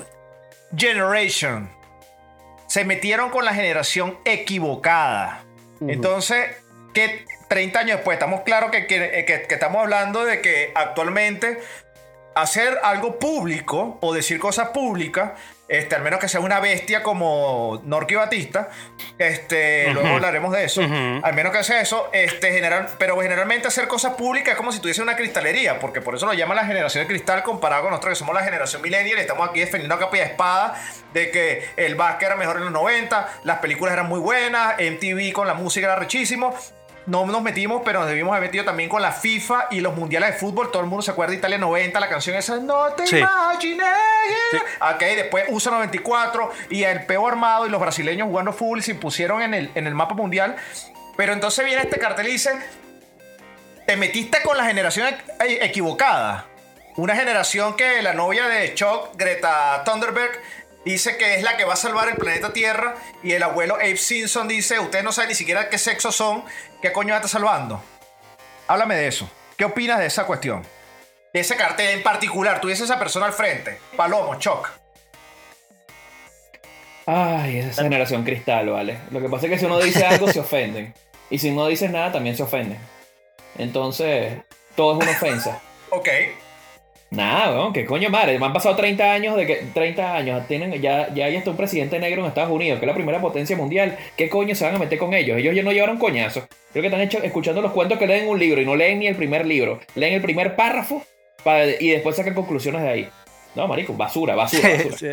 generation. Se metieron con la generación equivocada. Entonces, que 30 años después, estamos claros que, que- que- que estamos hablando de que actualmente hacer algo público o decir cosas públicas, este, al menos que sea una bestia como Norqui Batista, este, luego hablaremos de eso, al menos que sea eso, este, general, pero generalmente hacer cosas públicas es como si tuviese una cristalería, porque por eso lo llaman la generación de cristal comparado con nosotros que somos la generación millennial, y estamos aquí defendiendo a capa y espada de que el básquet era mejor en los 90, las películas eran muy buenas, MTV con la música era rechísimo, no nos metimos, pero nos debimos haber metido también con la FIFA y los mundiales de fútbol. Todo el mundo se acuerda de Italia 90, la canción esa, no te Sí. imaginé. Ok, después USA 94 y el peo armado y los brasileños jugando fútbol se pusieron en el, en el mapa mundial. Pero entonces viene este cartel y dice, te metiste con la generación equ- equivocada. Una generación que la novia de Chuck, Greta Thunberg, dice que es la que va a salvar el planeta Tierra. Y el abuelo Abe Simpson dice, ustedes no saben ni siquiera qué sexo son, qué coño va a estar salvando. Háblame de eso. ¿Qué opinas de esa cuestión? De ese cartel en particular, tuviese esa persona al frente. Palomo, Chuck. Ay, esa generación cristal, vale. Lo que pasa es que si uno dice algo se ofenden. Y si no dices nada también se ofenden. Entonces, todo es una ofensa. Ok. Nada, weón, que coño madre. Me han pasado 30 años de que 30 años tienen ya ya hay hasta un presidente negro en Estados Unidos, que es la primera potencia mundial. ¿Qué coño se van a meter con ellos? Ellos ya no llevaron coñazo. Creo que están hecho- escuchando los cuentos que leen un libro y no leen ni el primer libro. Leen el primer párrafo para- y después sacan conclusiones de ahí. No, marico, basura, basura, basura. Sí,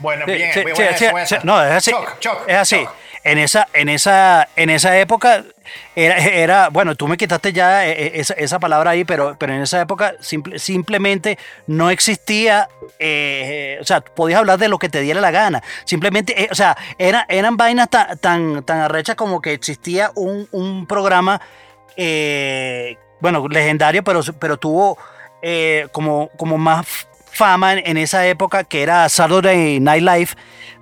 Bueno, sí, bien, sí, muy sí, buena buena. No, es así. Chuck, Chuck, es así. En esa, en esa, en esa época era, bueno, tú me quitaste ya eh, eh, esa, esa palabra ahí, pero, pero en esa época simple- simplemente no existía, eh, o sea, podías hablar de lo que te diera la gana. Simplemente, o sea, era, eran vainas tan, tan, tan arrechas como que existía un, un programa, bueno, legendario, pero, pero tuvo como, como más fama en, en esa época, que era Saturday Night Live,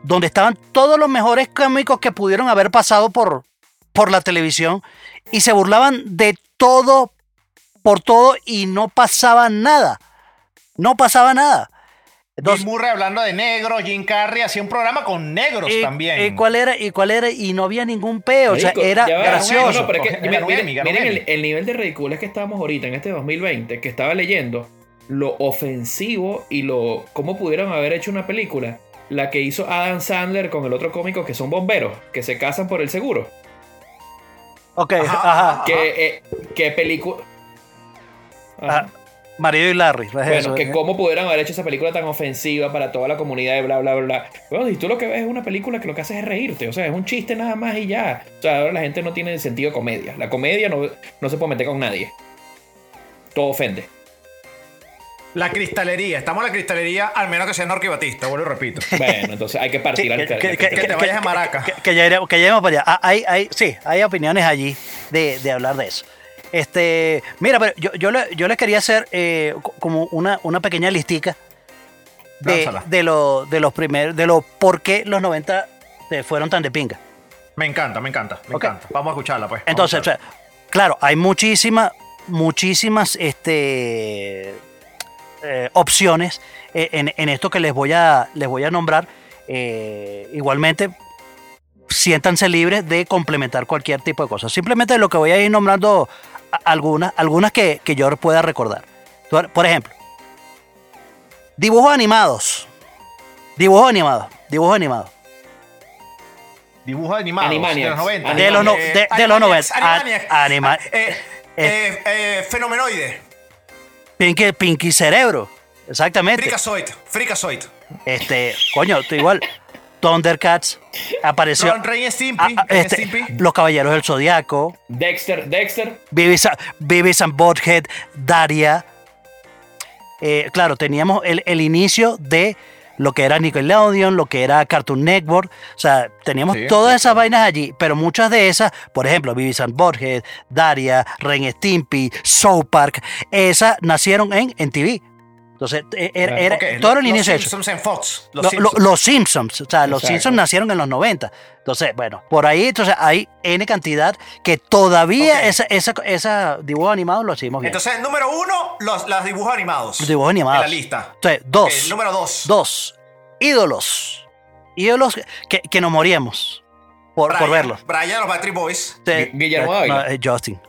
donde estaban todos los mejores cómicos que pudieron haber pasado por, por la televisión y se burlaban de todo, por todo y no pasaba nada. No pasaba nada. Entonces, Bill Murray hablando de negros, Jim Carrey hacía un programa con negros y, también. y cuál era? ¿Y cuál era? Y no había ningún peo, o sea, era gracioso. Miren, el nivel de ridiculez que estábamos ahorita en este 2020, que estaba leyendo, lo ofensivo y lo cómo pudieron haber hecho una película, la que hizo Adam Sandler con el otro cómico que son bomberos, que se casan por el seguro. Ok, ajá. Que, eh, que película... Ah, Marido y Larry. es Bueno, eso, que eh. cómo pudieran haber hecho esa película tan ofensiva para toda la comunidad y bla, bla, bla, bla. Bueno, y tú lo que ves es una película que lo que hace es reírte, o sea, es un chiste nada más y ya. O sea, ahora la gente no tiene sentido de comedia. La comedia no, no se puede meter con nadie. Todo ofende. La cristalería. Estamos en la cristalería, al menos que sea Norqui Batista, vuelvo y repito. Bueno, entonces hay que partir al que, que- que- que te vayas a Maraca. Que, que ya iremos, que ya iremos para allá. Ah, hay, hay, sí, hay opiniones allí de, de hablar de eso. Este, mira, pero yo, yo, le- yo les quería hacer eh, co- como una, una pequeña listica de, de, lo- de los primeros, de lo por qué los 90 eh, fueron tan de pinga. Me encanta, me encanta, me encanta. Vamos a escucharla, pues. Entonces, o sea, claro, hay muchísimas, muchísimas este, eh, opciones eh, en, en esto que les voy a, les voy a nombrar. Eh, igualmente, siéntanse libres de complementar cualquier tipo de cosas. Simplemente lo que voy a ir nombrando algunas, algunas que, que yo pueda recordar. Por ejemplo, dibujos animados. Dibujos animados. Dibujos animados. Dibujos animados de los 90. De los no- de- de los Animaniacs, 90. Animaniacs. A- anima- Eh, eh, eh, Fenomenoide. Pinky, Pinky Cerebro. Exactamente. Fricazoid. Fricazoid. Este, coño, tú igual. Thundercats apareció. Ron, Ren y Stimpy. Ah, ah, este, Stimpy. los Caballeros del Zodiaco. Dexter, Dexter. Beavis, and Butthead. Daria. Eh, claro, teníamos el, el inicio de lo que era Nickelodeon, lo que era Cartoon Network. O sea, teníamos Sí, todas sí, esas vainas allí, pero muchas de esas, por ejemplo, Beavis and Butthead, Daria, Ren Stimpy, South Park, esas nacieron en, en TV. Entonces, eh, era, era- Ok, todo el los inicio eso. Simpsons en Fox. Los Lo- lo- Simpsons. los Simpsons, o sea, los Exacto. Simpsons nacieron en los 90. Entonces, bueno, por ahí entonces hay N cantidad que todavía Ok. esa, esa, esa dibujo animado lo seguimos viendo. Entonces, número uno, los, los dibujos animados. Los dibujos animados. En la lista. Entonces, dos. Número dos. Dos. Ídolos. Ídolos que, que nos moríamos por, por verlos. Brian, los Battery Boys. Entonces, Gu- Guillermo no, Dávila. eh, Justin.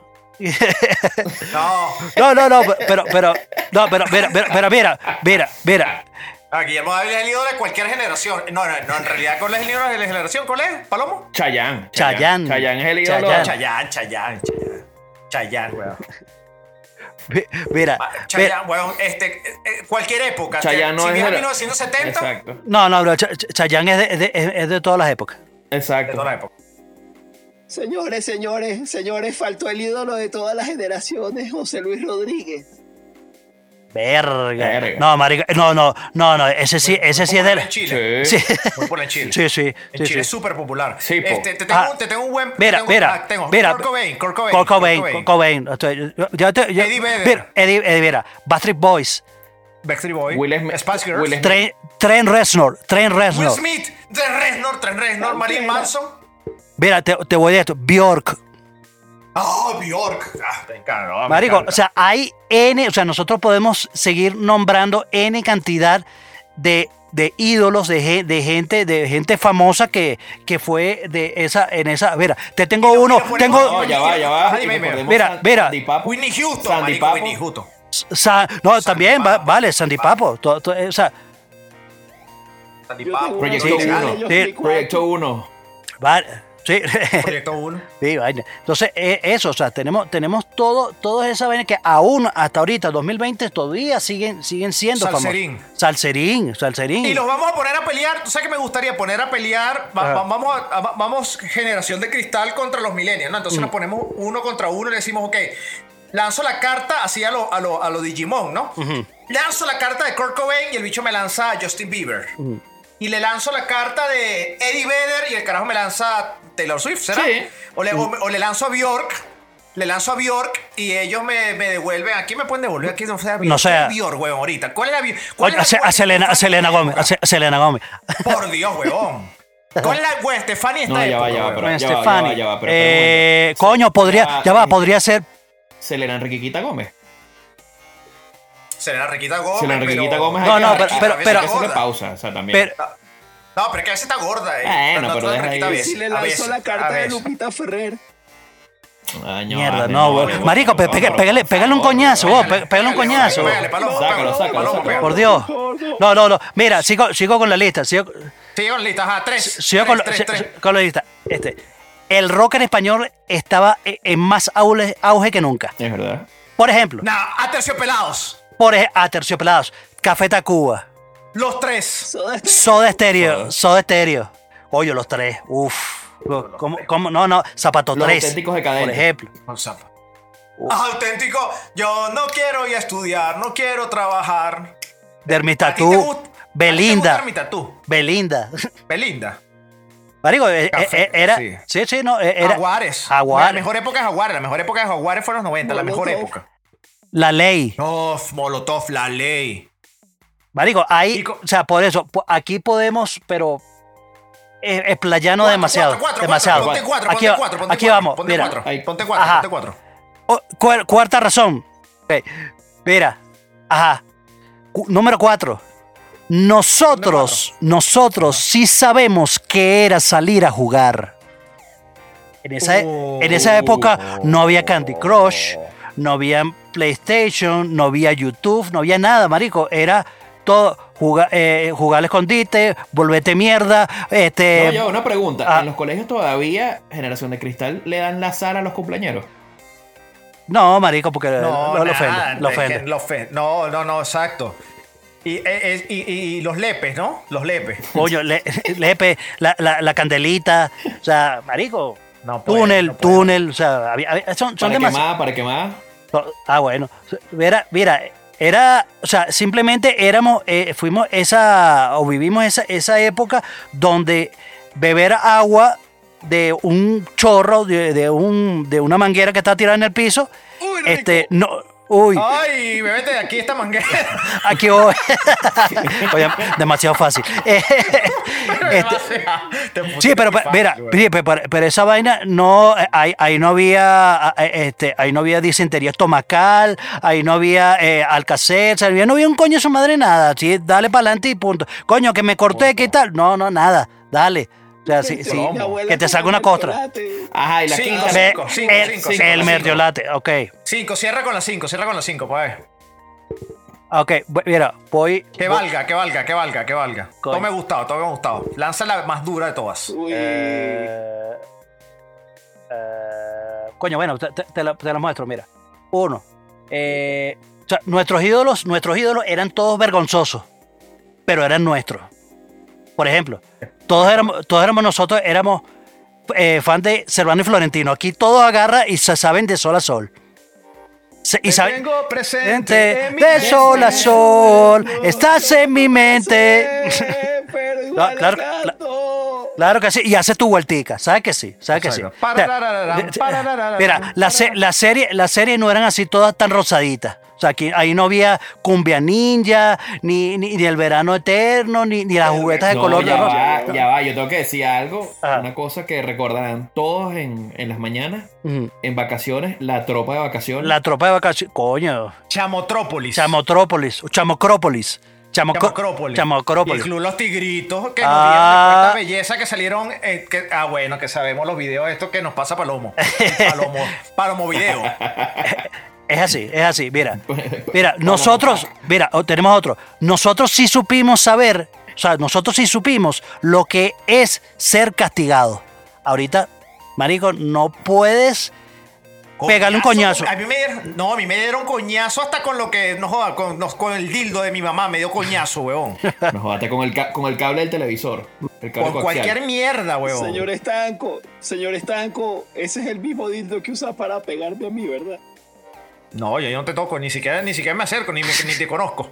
No. No, no, no, pero, pero, no, pero, mira, mira, pero mira, mira, mira. Ah, Guillermo Dávila es el ídolo de cualquier generación. No, no, no, en realidad, ¿cuál es el ídolo de la generación? ¿Cuál es? ¿Palomo? Chayanne. Chayanne. Chayanne es el ídolo. Chayanne. Chayán, Chayán, Chayán. Chayán, weón. mi- Mira, Ah. Chayán, weón. Este, eh, cualquier época. Chayanne no si es viene a de- 1970, Exacto. No, no, bro, Ch- Ch- Chayanne es de, es de- es- de todas las épocas. de Exacto. toda la época. Señores, señores, señores, faltó el ídolo de todas las generaciones, José Luis Rodríguez. Verga. Verga. No, marica, no, no, no, no, ese sí, ese sí es del. En Chile. Sí, Muy popular en Chile. sí, sí. En sí, Chile es sí. súper popular. Sí, po. este, te, tengo, Ah. un- te tengo un buen. Mira, tengo- mira, ah, tengo mira. Kurt Cobain, Kurt Cobain. Kurt Cobain, Kurt Kurt Cobain. Estoy- yo- yo te- yo- Eddie Vedder. Mira, Eddie, Eddie, mira, Backstreet Boys, Backstreet Boy. Will Smith- Spice Girls. Will Smith. Tren, Tren Reznor, Tren Will Reznor. Smith. Trent Reznor, Trent Reznor, Marilyn Manson. Mira, te, te voy a decir esto, Bjork. Ah, Bjork. Ah, me encanta, Marico, encanta. o sea, hay N, o sea, nosotros podemos seguir nombrando N cantidad de, de ídolos, de, gen- de gente, de gente famosa que, que fue de esa, en esa. Mira, te tengo uno, tengo. No, ya va, ya va. Dime, Mira, mira. Sandy Papo. Whitney Houston, Sandy marico, Papo. Whitney Houston. Sa- no, también, va- vale, Sandy Papo. to- to- o sea, Sandy Papo. Proyecto una uno. serie de ellos Sí. de cuatro. Proyecto 1. vale, sí. Proyecto 1. Sí, vaina. Entonces, eh, eso, o sea, tenemos, tenemos todo, todas esas vainas que aún hasta ahorita, 2020, todavía siguen, siguen siendo Salserín. famosos. Salserín, salserín. Y los vamos a poner a pelear. ¿Tú sabes que me gustaría poner a pelear? Va- Ajá. va- vamos, a- vamos generación de cristal contra los millennials, ¿no? Entonces nos ponemos uno contra uno y le decimos, ok, lanzo la carta así a lo, a lo, a lo Digimon, ¿no? Lanzo la carta de Kurt Cobain y el bicho me lanza a Justin Bieber. Y le lanzo la carta de Eddie Vedder y el carajo me lanza Taylor Swift, ¿será? Sí. O, le, o, o le lanzo a Bjork. Le lanzo a Bjork y ellos me, me devuelven. ¿A quién me pueden devolver? Aquí no sea Bjork. No sé. ¿Quién es Bjork, huevón, ahorita. ¿Cuál es la Bjork? ¿Cuál Oye, es la a, Selena, a Selena Gómez, a Selena Gómez. por Dios, huevón. ¿Cuál es la Gwen Stefani esta No, ya va, ya va, huevón? pero- Gwen ya va, ya Stefani. va, ya va, pero Eh, coño, podría, Ya, va, podría ser. Selena Enriquita Gómez. Selena Riquita Gómez. Selena pero- Enriquita Gómez. No, no, que- pero- pero- que pero- hacerle gorda. pausa, o sea, también. Pero, No, pero es que esa está gorda, eh. Bueno, No, pero no, deja ahí. a veces, Si le a lanzó veces, la a carta de veces. Lupita Ferrer. Ay, mierda, vale, no, güey. vale, Marico, pégale, por pégale un coñazo, vos, pégale un Pégale, coñazo. pégale, Sácalo, pégale, pégale. Por Dios. No, no, no. Mira, sigo, sigo con la lista. Sigo, Sigue con lista, ajá, tres. sigo con, tres, si- tres, tres. con la lista. Este, el rock en español estaba e- en más auge, auge que nunca. Es verdad. Por ejemplo, Nah, aterciopelados. Por ej- Aterciopelados, Café Tacuba, Los tres. Soda Stereo. Soda Stereo. Oye, los tres, uff. ¿Cómo, cómo? No, no, Zapato Los 3. auténticos decadentes. Por ejemplo. Con zapa. Auténtico. Yo no quiero ir a estudiar, no quiero trabajar. ¿A ti te Dermitatú, Belinda, Dermitatú? Belinda. Belinda. Marico, eh, Café, eh, era. sí. Sí, sí, no. eh, Era Jaguares. Jaguares. La mejor época es Jaguares. La mejor época de Jaguares fueron los 90. La mejor época. La ley. Molotov, la ley. Marico, ahí. O sea, por eso, aquí podemos, pero. explayarnos Cuatro, demasiado. demasiado. Ponte cuatro, aquí ponte va- cuatro, ponte aquí cuatro, vamos. Ponte mira. cuatro. Ponte cuatro, Ajá. ponte cuatro. Oh, cuar- cuarta razón. Mira. Ajá. Cu- número cuatro. Nosotros, nosotros sí sabemos que era salir a jugar. En esa, Oh. en esa época no había Candy Crush, no había PlayStation, no había YouTube, no había nada, marico. Era todo jugar, eh, jugar al escondite, volvete mierda, este... No, yo, una pregunta. ah. ¿En los colegios todavía, Generación de Cristal, le dan la sala a los cumpleañeros? no, marico, porque lo, lo nada, ofende, lo es que ofende. lo ofende. No, no, no, exacto. Y, eh, y, y- y los lepes, ¿no? Los lepes. Coño, le- lepe, la, la, la candelita, o sea, marico, No puede, túnel, no túnel, o sea, había- había- son, son Para demasiados. quemar, para quemar. Ah, bueno. Mira, mira, era, o sea, simplemente éramos, eh, fuimos esa, o vivimos esa, esa época donde beber agua de un chorro, de, de un, de una manguera que está tirada en el piso, Uy, este, no, uy, Ay, bebete de aquí esta manguera. aquí voy. Oye, demasiado fácil. Eh, este, Sí, pero mira, pero, pero esa vaina no, ahí, ahí no había, eh, este, ahí no había disentería estomacal, ahí no había eh, sea, no había un coño de su madre nada, sí, dale para adelante y punto. Coño, que me corté, ¿qué tal? No, no, nada, dale. O sea, sí, sí, Mi abuela que te salga una costra. Ajá, y la Cinco, quinta. Ve, cinco, cinco, el, cinco, el mertiolate, ok. Cinco, cierra con las cinco, cierra con las cinco, pues. Ok, mira, voy. Que valga, que valga, que valga, que valga. Coño. Todo me ha gustado, todo me ha gustado. Lanza la más dura de todas. Uy. Eh, eh, coño, bueno, te, te- te la, te la muestro, mira. Uno. eh, o sea, nuestros ídolos, nuestros ídolos eran todos vergonzosos, pero eran nuestros. Por ejemplo, todos éramos, todos éramos nosotros, éramos eh, fan de Servando y Florentino. Aquí todos agarran y se saben de sol a sol. Se- y saben, tengo presente de sol a sol, estás en mi mente. Pero igual claro, canto. Claro que sí, y hace tu vueltica, ¿sabes que sí? ¿Sabes que sí? O Mira, la, se- la serie, la serie no eran así todas tan rosaditas. O sea, aquí, ahí no había cumbia ninja, ni, ni, ni el verano eterno, ni, ni las juguetas de No, color de ya rosa. va, ya va. Yo tengo que decir algo. Ajá. Una cosa que recordarán todos en, en las mañanas, en vacaciones, la tropa de vacaciones. La tropa de vacaciones, coño, Chamotrópolis. Chamotrópolis, Chamocrópolis, Chamoco- Chamocrópolis. Y el Chamocrópolis. Club Los Tigritos, que nos Ah. dieron después esta belleza que salieron. eh, que- ah, bueno, que sabemos los videos estos que nos pasa Palomo. Palomo, Palomo Video. Es así, es así. Mira, mira, nosotros, mira, o- tenemos otro. Nosotros sí supimos saber, o sea, nosotros sí supimos lo que es ser castigado. Ahorita, marico, no puedes Pégale un coñazo. A mí me dieron, no, a mí me dieron coñazo hasta con lo que, no joda, con, no, con el dildo de mi mamá me dio coñazo, huevón. No jodate con el, ca- con el cable del televisor. El cable Con coaxial. cualquier mierda, huevón. Señor Estanco, señor Estanco, ese es el mismo dildo que usa para pegarme a mí, ¿verdad? No, yo no te toco, ni siquiera, ni siquiera me acerco, ni, me- ni te conozco.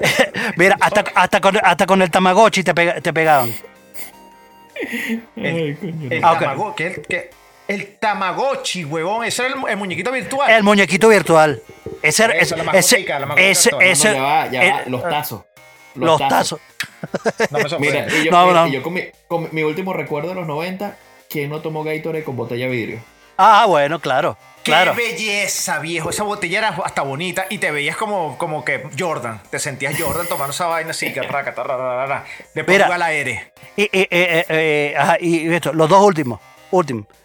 Mira, hasta, hasta, con, hasta con el Tamagotchi te, pega- te pegaban. Ay, coño. El, Ah. El Tamagotchi, huevón. Ese era el, el muñequito virtual. El muñequito virtual. Ese, era- Eso, ese, ese, ese, virtual. ese- No, ya va, ya va. el- Los tazos. los tazos. No me. Mira, y yo, No, mira, no. y yo con, mi, con mi último recuerdo de los 90, ¿quién no tomó Gatorade con botella de vidrio? Ah, bueno, claro. Qué Claro. belleza, viejo. Esa botella era hasta bonita y te veías como, como que Jordan. Te sentías Jordan tomando esa vaina así, que raca, tarra, ra, ra, ra. Después Mira. iba al aire. Y, y- eh, eh, eh, ajá, y esto, los dos últimos.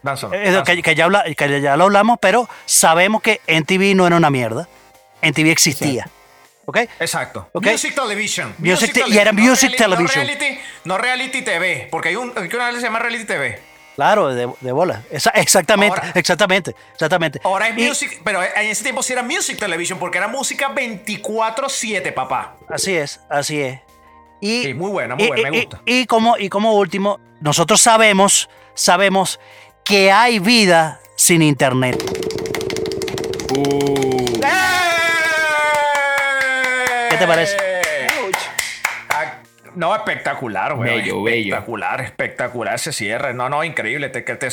Danzón, Eh, que, que ya habla- que ya lo hablamos, pero sabemos que NTV no era una mierda. NTV existía. ¿Ok? Exacto. Ok. Music Television. Music te- y era no Music reality- Television. No reality, no reality TV. Porque hay un hay una que se llama Reality TV. Claro, de, de bola. Esa- exactamente, Ahora- exactamente, exactamente. Ahora es Y- Music, pero en ese tiempo sí era Music Television porque era música 24-7, papá. Así es, así es. Y, Sí, muy buena, muy y- buena, me gusta. Y, como, y como último, nosotros sabemos, sabemos que hay vida sin internet. Uh, ¿Qué te parece? No, espectacular, güey. Bello, bello. espectacular, espectacular ese cierre. No, no, increíble. Te, te-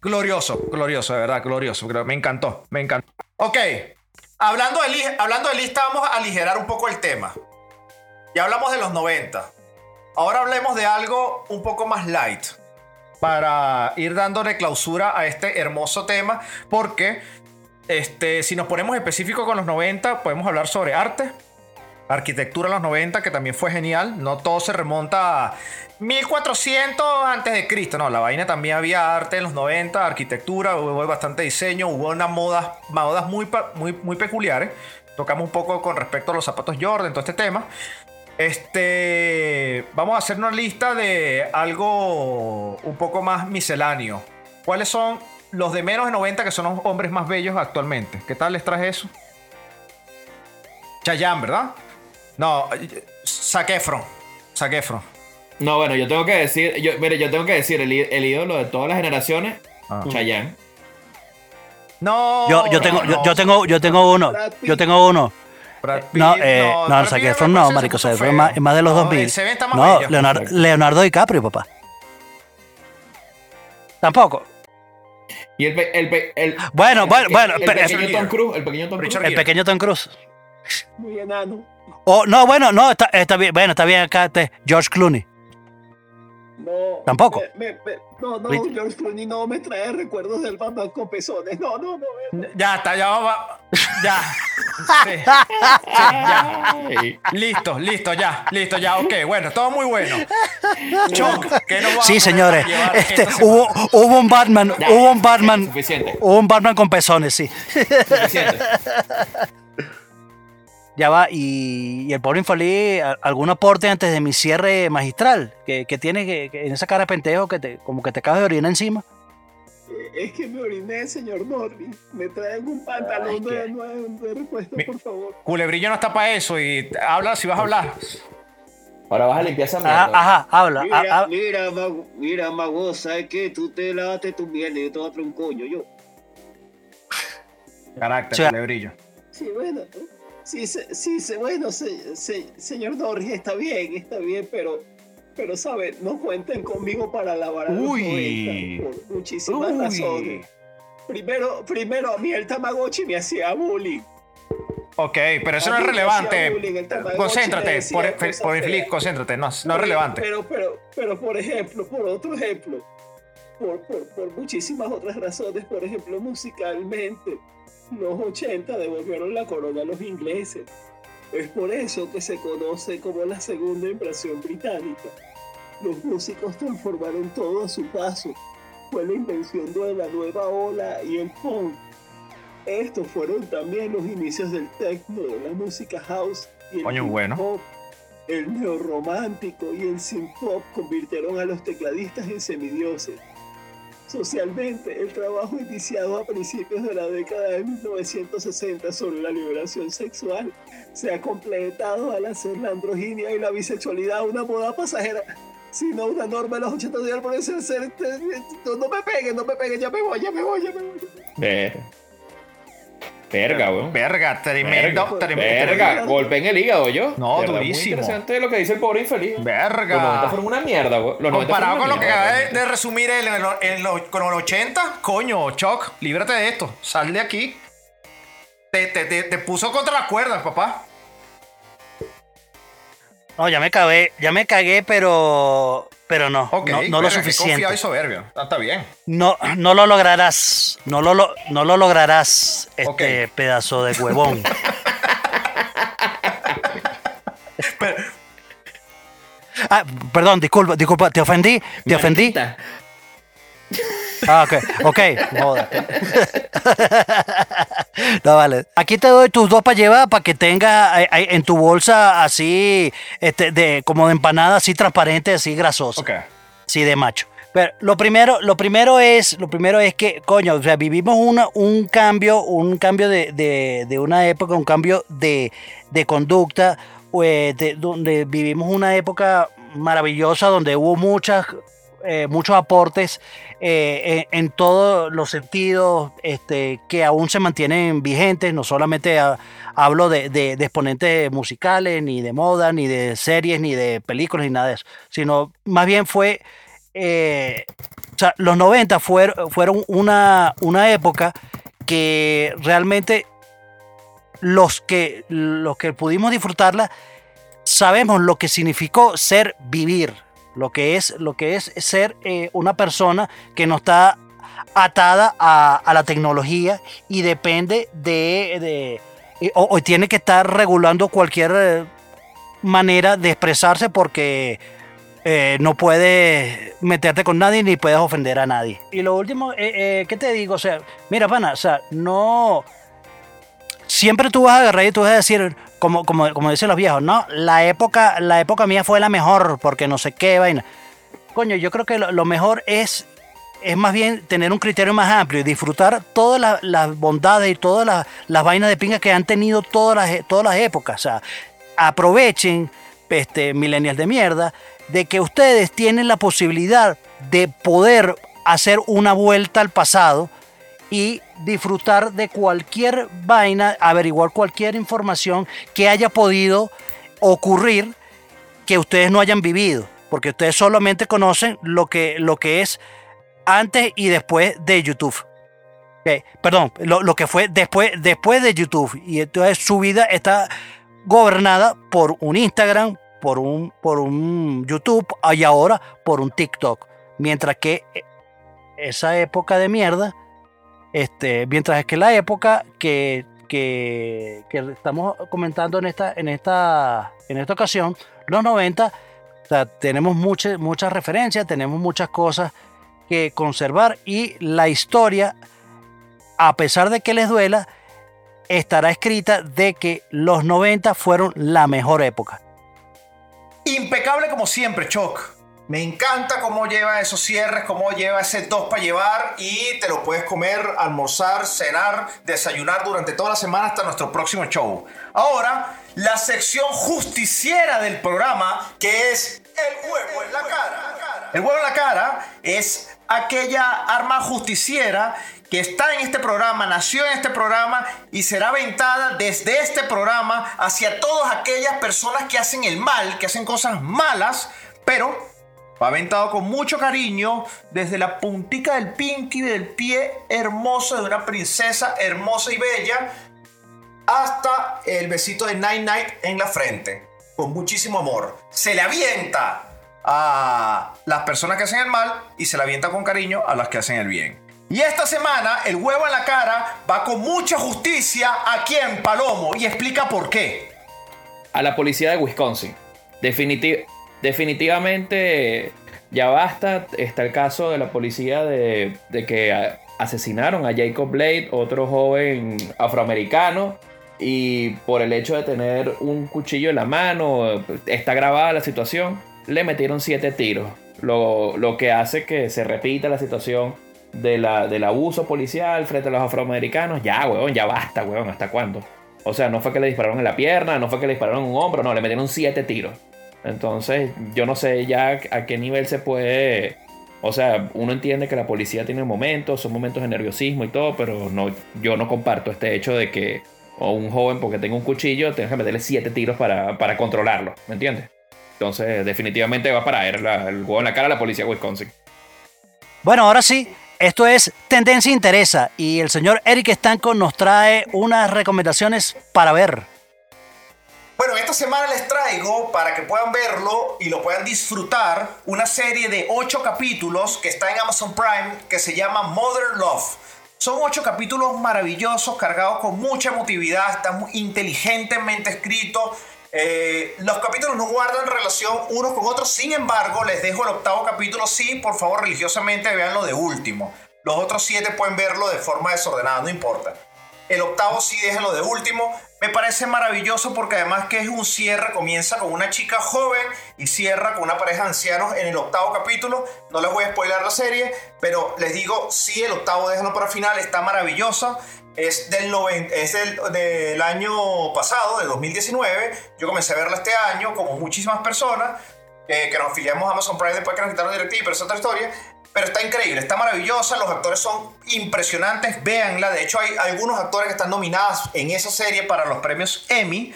glorioso, glorioso, de verdad, glorioso. Me encantó, me encantó. Ok, hablando de, hablando de lista, vamos a aligerar un poco el tema. Ya hablamos de los 90. Ahora hablemos de algo un poco más light. Para ir dándole clausura a este hermoso tema. Porque este, si nos ponemos específicos con los 90, podemos hablar sobre arte, arquitectura en los 90, que también fue genial. No todo se remonta a 1400 antes de Cristo. No, la vaina también había arte en los 90, arquitectura, hubo bastante diseño, hubo unas modas, muy, muy, muy peculiares. Tocamos un poco con respecto a los zapatos Jordan, todo este tema. Este, vamos a hacer una lista de algo un poco más misceláneo. ¿Cuáles son los de menos de 90 que son los hombres más bellos actualmente? ¿Qué tal les traje eso? Chayanne, ¿verdad? No, Zac Efron. Zac Efron. No, bueno, yo tengo que decir, yo, mire, yo tengo que decir, el, ídolo de todas las generaciones, Ah. Chayanne. No. Yo, yo tengo, yo, yo tengo, yo tengo uno. Yo tengo uno. Brad Pitt, No, eh, no, Brad Zac Efron no, marico, se Zac Efron es más, es más de los No, 2000. el se ve está más No, bello. Leonardo, Leonardo DiCaprio, papá. Tampoco. Y el, pe- el, pe- el- Bueno, el- bueno, el- bueno, el, pero- pequeño Tom Cruise, el pequeño Tom Cruise. Richard El Gere. pequeño Tom Cruise. Muy enano. Oh, no, bueno, no, está, está bien. Bueno, está bien acá. este, George Clooney. No. Tampoco. me- me- me- no, no, Rich- George Clooney no me trae recuerdos del Batman con pezones. No, no, no. Ya está, ya va. Ya. Sí, sí, ya. Listo, listo, ya. Listo, ya. Ok, bueno, todo muy bueno. Choc, ¿qué nos Sí, señores. Este, hubo, hubo un Batman, Ya, hubo un Batman, Suficiente, hubo un Batman con pezones, sí. suficiente. Ya va, y, y el pobre infeliz, ¿a- ¿algún aporte antes de mi cierre magistral? Que, que tiene que, que en esa cara de pentejo que te, como que te acabas de orinar encima. Es que me oriné, señor Norris. Me traen un pantalón Ay, de, de repuesto, Mi- por favor. Culebrillo no está para eso y habla si vas a hablar. Ahora vas a limpiar esa Ajá, mierda. ajá, habla. Mira, ah, ah, mira, mago, mira, mago, ¿sabes qué? Tú te lavaste tu mierda y yo te voy a traer un coño, yo. Carácter, O sea- culebrillo. Sí, bueno, ¿no? Sí, sí, bueno, se- se- señor Norris, está bien, está bien, pero, pero, ¿sabe? No cuenten conmigo para lavar a los Uy. 90 por muchísimas Uy. razones. Primero, primero, a mí el Tamagotchi me hacía bullying. Ok, pero eso no es relevante. bullying, Concéntrate, por, por infeliz, concéntrate. No, no es relevante. Pero, pero, pero, por ejemplo, por otro ejemplo, por, por, por muchísimas otras razones, por ejemplo, musicalmente, los 80 devolvieron la corona a los ingleses. Es por eso que se conoce como la segunda impresión británica. Los músicos transformaron todo a su paso. Fue la invención de la nueva ola y el punk. Estos fueron también los inicios del techno, de la música house y el Coño, bueno. hop. El neorromántico y el synth pop convirtieron a los tecladistas en semidioses. Socialmente, el trabajo iniciado a principios de la década de 1960 sobre la liberación sexual se ha completado al hacer la androginia y la bisexualidad una moda pasajera, sino una norma de los 80 días por ese ser. No, me peguen, no me peguen, ya me voy, ya me voy, ya me voy. Verga, weón. Verga, tremendo, Verga, tremendo. verga, golpe en el hígado, yo. No, De verdad, durísimo. Muy interesante lo que dice el pobre infeliz. Los 90 Verga. fueron una mierda, weón. Los 90 Comparado con lo que acaba de, resumir él en, lo- en lo- con los 80, coño, Choc, líbrate de esto. Sal de aquí. Te, te, te, te puso contra las cuerdas, papá. no, ya me cagué, ya me cagué, pero, pero no, Ok, no, no lo verga, qué suficiente. confiado y soberbio. Ah, Está bien. No, no lo lograrás, no lo, lo- no lo lograrás, este Ok. pedazo de huevón. Ah, perdón, disculpa, disculpa, te ofendí, te ofendí. Mariquita. Ah, ok, ok, joda. No, vale. Aquí te doy tus dos para llevar para que tengas eh, en tu bolsa así, este, de, como de empanada así transparente, así grasosa. Ok. Sí, de macho. Pero lo primero, lo primero es, lo primero es que, coño, o sea, vivimos una, un cambio, un cambio de, de- de una época, un cambio de, de conducta, pues, de- donde vivimos una época maravillosa donde hubo muchas eh, muchos aportes eh, en, todos los sentidos este, que aún se mantienen vigentes. No solamente hablo de exponentes musicales, ni de moda, ni de series, ni de películas, ni nada de eso. Sino más bien fue. eh, o sea, los 90 fueron, fueron una, una época que realmente los que, los que pudimos disfrutarla sabemos lo que significó ser vivir, lo que es, lo que es ser eh, una persona que no está atada a, la tecnología y depende de, de- o, tiene que estar regulando cualquier eh, manera de expresarse porque eh, no puedes meterte con nadie ni puedes ofender a nadie. Y lo último, ¿qué te digo? O sea, mira, pana, o sea, no siempre tú vas a agarrar y tú vas a decir, como, como, como dicen los viejos, no, la época, la época mía fue la mejor porque no sé qué vaina. Coño, yo creo que lo, mejor es, es más bien tener un criterio más amplio y disfrutar todas las, bondades y todas las, las vainas de pinga que han tenido todas las, todas las épocas. Aprovechen, este, millennials de mierda, de que ustedes tienen la posibilidad de poder hacer una vuelta al pasado y disfrutar de cualquier vaina, averiguar cualquier información que haya podido ocurrir que ustedes no hayan vivido, porque ustedes solamente conocen lo que, lo que es antes y después de YouTube. Ok, Perdón, lo, lo que fue después, después de YouTube. Y entonces su vida está gobernada por un Instagram, por un, por un YouTube y ahora por un TikTok. Mientras que eh, esa época de mierda este, mientras es que la época que, que, que estamos comentando en esta, en esta, en esta ocasión, los 90, o sea, tenemos muchas, muchas referencias, tenemos muchas cosas que conservar y la historia, a pesar de que les duela, estará escrita de que los 90 fueron la mejor época. Impecable como siempre, Choc. Me encanta cómo lleva esos cierres, cómo lleva ese dos para llevar y te lo puedes comer, almorzar, cenar, desayunar durante toda la semana hasta nuestro próximo show. Ahora, la sección justiciera del programa que es el huevo en la cara. El huevo en la cara es aquella arma justiciera que está en este programa, nació en este programa y será aventada desde este programa hacia todas aquellas personas que hacen el mal, que hacen cosas malas, pero va aventado con mucho cariño desde la puntica del pinky del pie hermoso de una princesa hermosa y bella hasta el besito de Night Night en la frente, con muchísimo amor. Se le avienta a las personas que hacen el mal y se le avienta con cariño a las que hacen el bien. Y esta semana el huevo en la cara va con mucha justicia aquí en Palomo y explica por qué. a la policía de Wisconsin. Definiti- definitivamente ya basta. Está el caso de la policía de, que asesinaron a Jacob Blade, otro joven afroamericano. Y por el hecho de tener un cuchillo en la mano, está grabada la situación, le metieron siete tiros. Lo, lo que hace que se repita la situación de la, del abuso policial frente a los afroamericanos. Ya, weón, ya basta, weón, ¿hasta cuándo? O sea, no fue que le dispararon en la pierna, no fue que le dispararon en un hombro, no, le metieron siete tiros. Entonces, yo no sé ya a qué nivel se puede. O sea, uno entiende que la policía tiene momentos, son momentos de nerviosismo y todo, pero no, yo no comparto este hecho de que o un joven, porque tenga un cuchillo, tenga que meterle siete tiros para, para controlarlo, ¿me entiendes? Entonces, definitivamente va para él el huevo en la cara a la policía de Wisconsin. Bueno, ahora sí, esto es Tendencia Interesa y el señor Eric Estanco nos trae unas recomendaciones para ver. Bueno, esta semana les traigo, para que puedan verlo y lo puedan disfrutar, una serie de ocho capítulos que está en Amazon Prime que se llama Mother Love. Son ocho capítulos maravillosos, cargados con mucha emotividad, está muy inteligentemente escrito. Eh, los capítulos no guardan relación unos con otros, sin embargo, les dejo el octavo capítulo. Sí, por favor, religiosamente veanlo de último. Los otros siete pueden verlo de forma desordenada, no importa. El octavo sí déjenlo de último. Me parece maravilloso porque además que es un cierre, comienza con una chica joven y cierra con una pareja de ancianos en el octavo capítulo. No les voy a spoiler la serie, pero les digo, sí, el octavo déjenlo para final, está maravillosa. Es del, noven- es del, del año pasado, de 2019. Yo comencé a verla este año, como muchísimas personas. eh, que nos afiliamos a Amazon Prime después que nos quitaron DirecTV, pero es otra historia. Pero está increíble, está maravillosa, los actores son impresionantes, véanla. De hecho, hay algunos actores que están nominados en esa serie para los premios Emmy.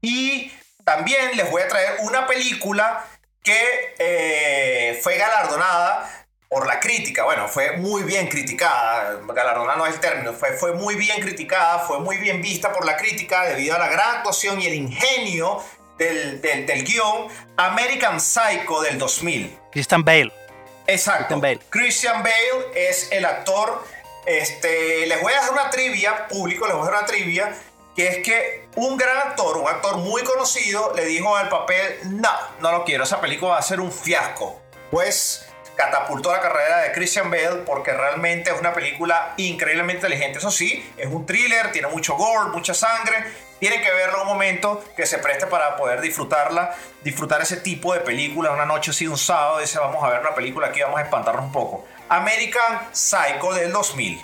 Y también les voy a traer una película que eh, fue galardonada por la crítica. Bueno, fue muy bien criticada. Galardonada no es el término, fue, fue muy bien criticada, fue muy bien vista por la crítica debido a la gran actuación y el ingenio del, del, del guion American Psycho del 2000. Christian Bale. Exacto. Christian Bale. Christian Bale es el actor. Este, les voy a hacer una trivia, público, les voy a hacer una trivia, que es que un gran actor, un actor muy conocido, le dijo al papel, no, no lo quiero, esa película va a ser un fiasco. Pues catapultó la carrera de Christian Bale porque realmente es una película increíblemente inteligente. Eso sí, es un thriller, tiene mucho gore, mucha sangre. Tienen que verlo un momento que se preste para poder disfrutarla, disfrutar ese tipo de película. Una noche así, un sábado, dice vamos a ver una película aquí, vamos a espantarnos un poco. American Psycho del 2000.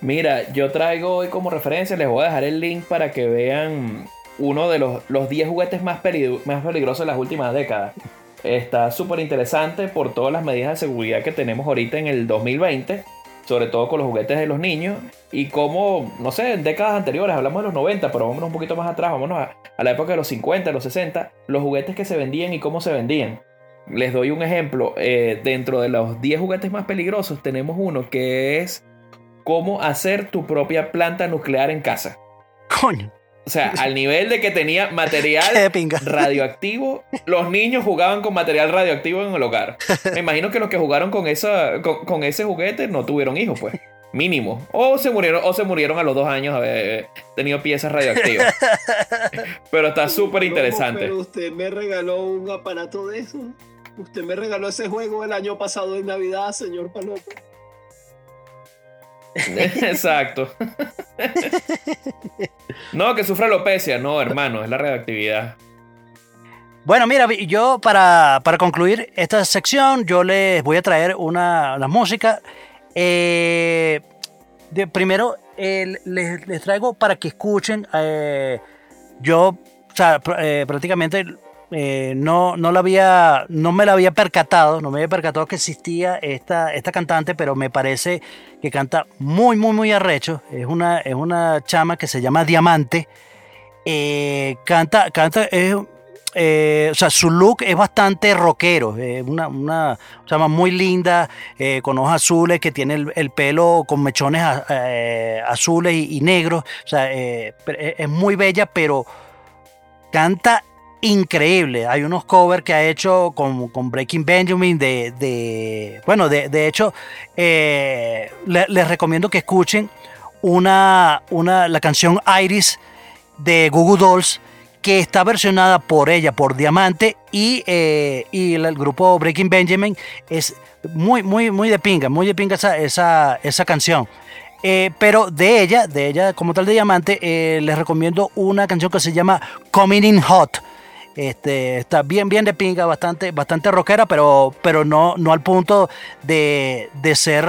Mira, yo traigo hoy como referencia, les voy a dejar el link para que vean uno de los, los 10 juguetes más, más peligrosos de las últimas décadas. Está súper interesante por todas las medidas de seguridad que tenemos ahorita en el 2020, sobre todo con los juguetes de los niños, y como, no sé, en décadas anteriores, hablamos de los 90, pero vámonos un poquito más atrás, vámonos a, a la época de los 50, los 60, los juguetes que se vendían y cómo se vendían. Les doy un ejemplo, eh, dentro de los 10 juguetes más peligrosos tenemos uno que es cómo hacer tu propia planta nuclear en casa. Coño. O sea, al nivel de que tenía material radioactivo, los niños jugaban con material radioactivo en el hogar. Me imagino que los que jugaron con, esa, con, con ese juguete no tuvieron hijos, pues. Mínimo. O se murieron, o se murieron a los dos años de haber tenido piezas radioactivas. Pero está súper interesante. Pero usted me regaló un aparato de eso. Usted me regaló ese juego el año pasado en Navidad, señor Palomo. Exacto. No, que sufra alopecia. No, hermano, es la radioactividad. Bueno, mira, yo para, para concluir esta sección, yo les voy a traer una, la música. Eh, de, primero, eh, les, les traigo para que escuchen. eh, yo, prácticamente eh, no, no, la había, no me la había percatado, no me había percatado que existía esta, esta cantante, pero me parece que canta muy, muy, muy arrecho. Es una, es una chama que se llama Diamante. Eh, canta, canta, es, eh, o sea, su look es bastante rockero, es una, una chama muy linda, con ojos azules, que tiene el, el pelo con mechones azules y, y negros, o sea, es muy bella, pero canta increíble. Hay unos covers que ha hecho con, con Breaking Benjamin de, de- bueno, de, de hecho, eh, le- les recomiendo que escuchen una, una, la canción Iris de Google Dolls que está versionada por ella, por Diamante y, eh, y el, grupo Breaking Benjamin es muy, muy, muy de pinga, muy de pinga esa, esa, esa canción. Eh, pero de ella, de ella como tal de Diamante, les recomiendo una canción que se llama Coming in Hot. Este, está bien, bien de pinga, bastante, bastante rockera, pero, pero no, no al punto de, de ser,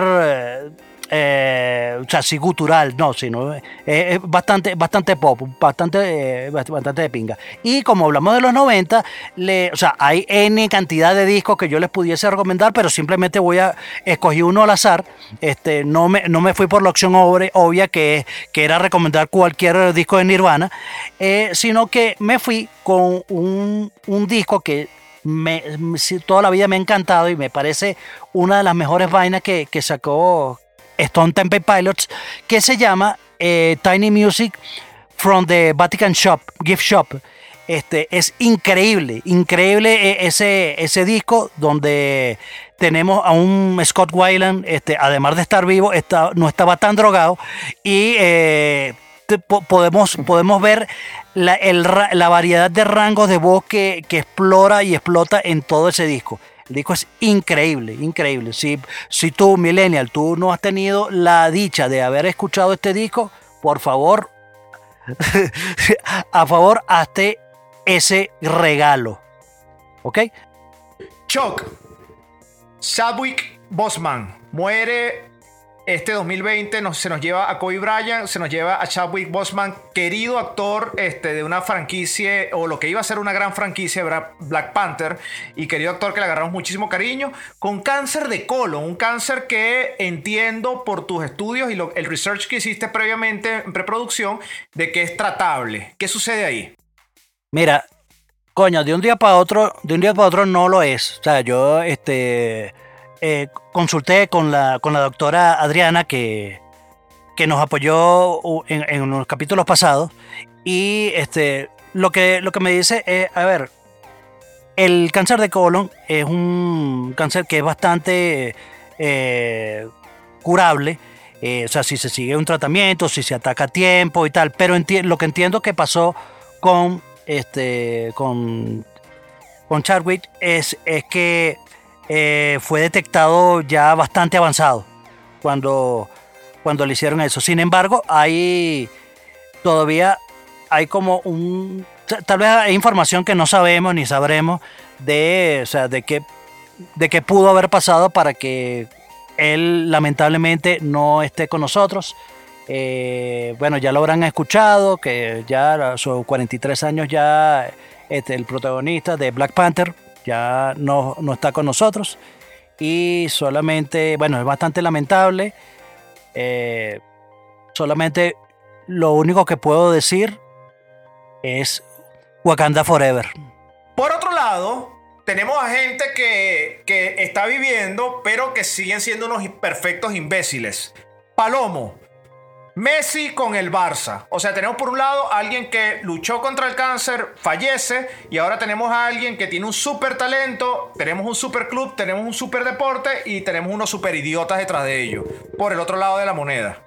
eh, eh, o sea, así gutural, no, sino eh, es bastante, bastante pop, bastante, eh, bast- bastante de pinga. Y como hablamos de los 90, le, o sea, hay N cantidad de discos que yo les pudiese recomendar, pero simplemente voy a escogí uno al azar. Este, no, me, no me fui por la opción obvia que, que era recomendar cualquier disco de Nirvana, eh, sino que me fui con un, un disco que me, toda la vida me ha encantado y me parece una de las mejores vainas que, que sacó Stone Temple Pilots, que se llama eh, Tiny Music from the Vatican Shop, Gift Shop. Este, es increíble, increíble eh, ese, ese disco donde tenemos a un Scott Weiland, este, además de estar vivo, está, no estaba tan drogado y eh, podemos, podemos ver la, el la variedad de rangos de voz que, que explora y explota en todo ese disco. El disco es increíble, increíble. Si, si tú, Millennial, tú no has tenido la dicha de haber escuchado este disco, por favor, a favor, hazte ese regalo. ¿Ok? Chuck. Chadwick Bosman muere este 2020 nos, se nos lleva a Kobe Bryant, se nos lleva a Chadwick Boseman, querido actor este, de una franquicia, o lo que iba a ser una gran franquicia, Black Panther, y querido actor que le agarramos muchísimo cariño, con cáncer de colon, un cáncer que entiendo por tus estudios y lo- el research que hiciste previamente en preproducción, de que es tratable. ¿Qué sucede ahí? Mira, coño, de un día para otro, de un día para otro no lo es. O sea, yo este eh, consulté con la, con la doctora Adriana que, que nos apoyó en, en los capítulos pasados. Y este lo que, lo que me dice es, a ver, el cáncer de colon es un cáncer que es bastante eh, curable. eh, o sea, si se sigue un tratamiento, si se ataca a tiempo y tal. Pero lo que entiendo que pasó con este con con Chadwick es, es que eh, fue detectado ya bastante avanzado cuando cuando le hicieron eso. Sin embargo, hay todavía hay como un ta- tal vez hay información que no sabemos ni sabremos de o sea, de qué de qué pudo haber pasado para que él lamentablemente no esté con nosotros. Eh, bueno, ya lo habrán escuchado, que ya a sus 43 años ya este, el protagonista de Black Panther ya no, no está con nosotros. Y solamente, bueno, es bastante lamentable. Eh, solamente lo único que puedo decir es Wakanda Forever. Por otro lado, tenemos a gente que, que está viviendo, pero que siguen siendo unos perfectos imbéciles. Palomo. Messi con el Barça. O sea, tenemos por un lado a alguien que luchó contra el cáncer, fallece, y ahora tenemos a alguien que tiene un super talento, tenemos un super club, tenemos un super deporte y tenemos unos super idiotas detrás de ellos. Por el otro lado de la moneda.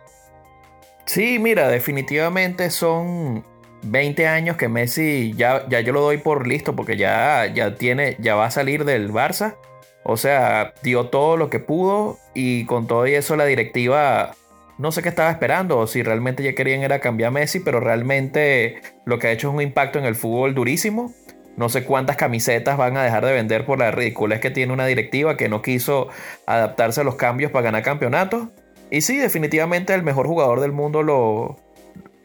Sí, mira, definitivamente son 20 años que Messi ya, ya yo lo doy por listo porque ya, ya tiene, ya va a salir del Barça. O sea, dio todo lo que pudo y con todo y eso la directiva no sé qué estaba esperando o si realmente ya querían era cambiar a Messi, pero realmente lo que ha hecho es un impacto en el fútbol durísimo. No sé cuántas camisetas van a dejar de vender por la ridiculez que tiene una directiva que no quiso adaptarse a los cambios para ganar campeonatos. Y sí, definitivamente el mejor jugador del mundo lo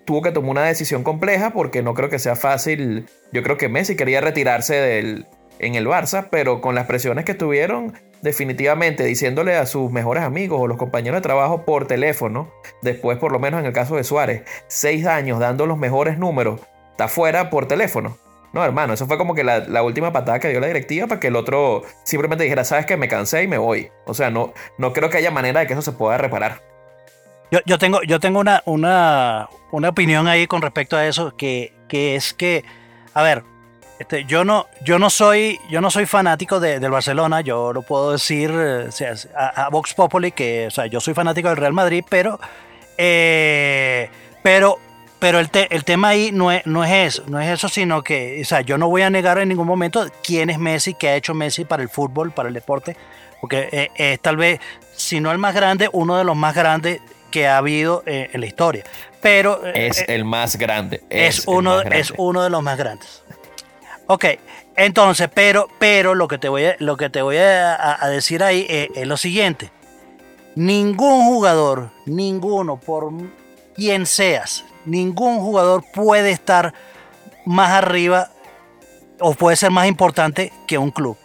tuvo que tomar una decisión compleja porque no creo que sea fácil. Yo creo que Messi quería retirarse del, en el Barça, pero con las presiones que tuvieron, definitivamente diciéndole a sus mejores amigos o los compañeros de trabajo por teléfono, después por lo menos en el caso de Suárez, seis años dando los mejores números, está fuera por teléfono. No, hermano, eso fue como que la, la última patada que dio la directiva para que el otro simplemente dijera, sabes que me cansé y me voy. O sea, no, no creo que haya manera de que eso se pueda reparar. Yo, yo tengo, yo tengo una, una, una opinión ahí con respecto a eso, que, que es que, a ver, este, yo no, yo no soy, yo no soy fanático de- del Barcelona, yo lo puedo decir eh, o sea, a, a Vox Populi, que o sea, yo soy fanático del Real Madrid, pero, eh, pero, pero el, te- el tema ahí no es, no es eso, no es eso, sino que, o sea, yo no voy a negar en ningún momento quién es Messi, qué ha hecho Messi para el fútbol, para el deporte, porque eh, es tal vez, si no el más grande, uno de los más grandes que ha habido eh, en la historia. Pero Es eh, el más grande. es, uno, más grande. es uno de los más grandes. Ok, entonces, pero, pero lo que te voy a, decir ahí es, es lo siguiente. Ningún jugador, ninguno, por quien seas, ningún jugador puede estar más arriba o puede ser más importante que un club.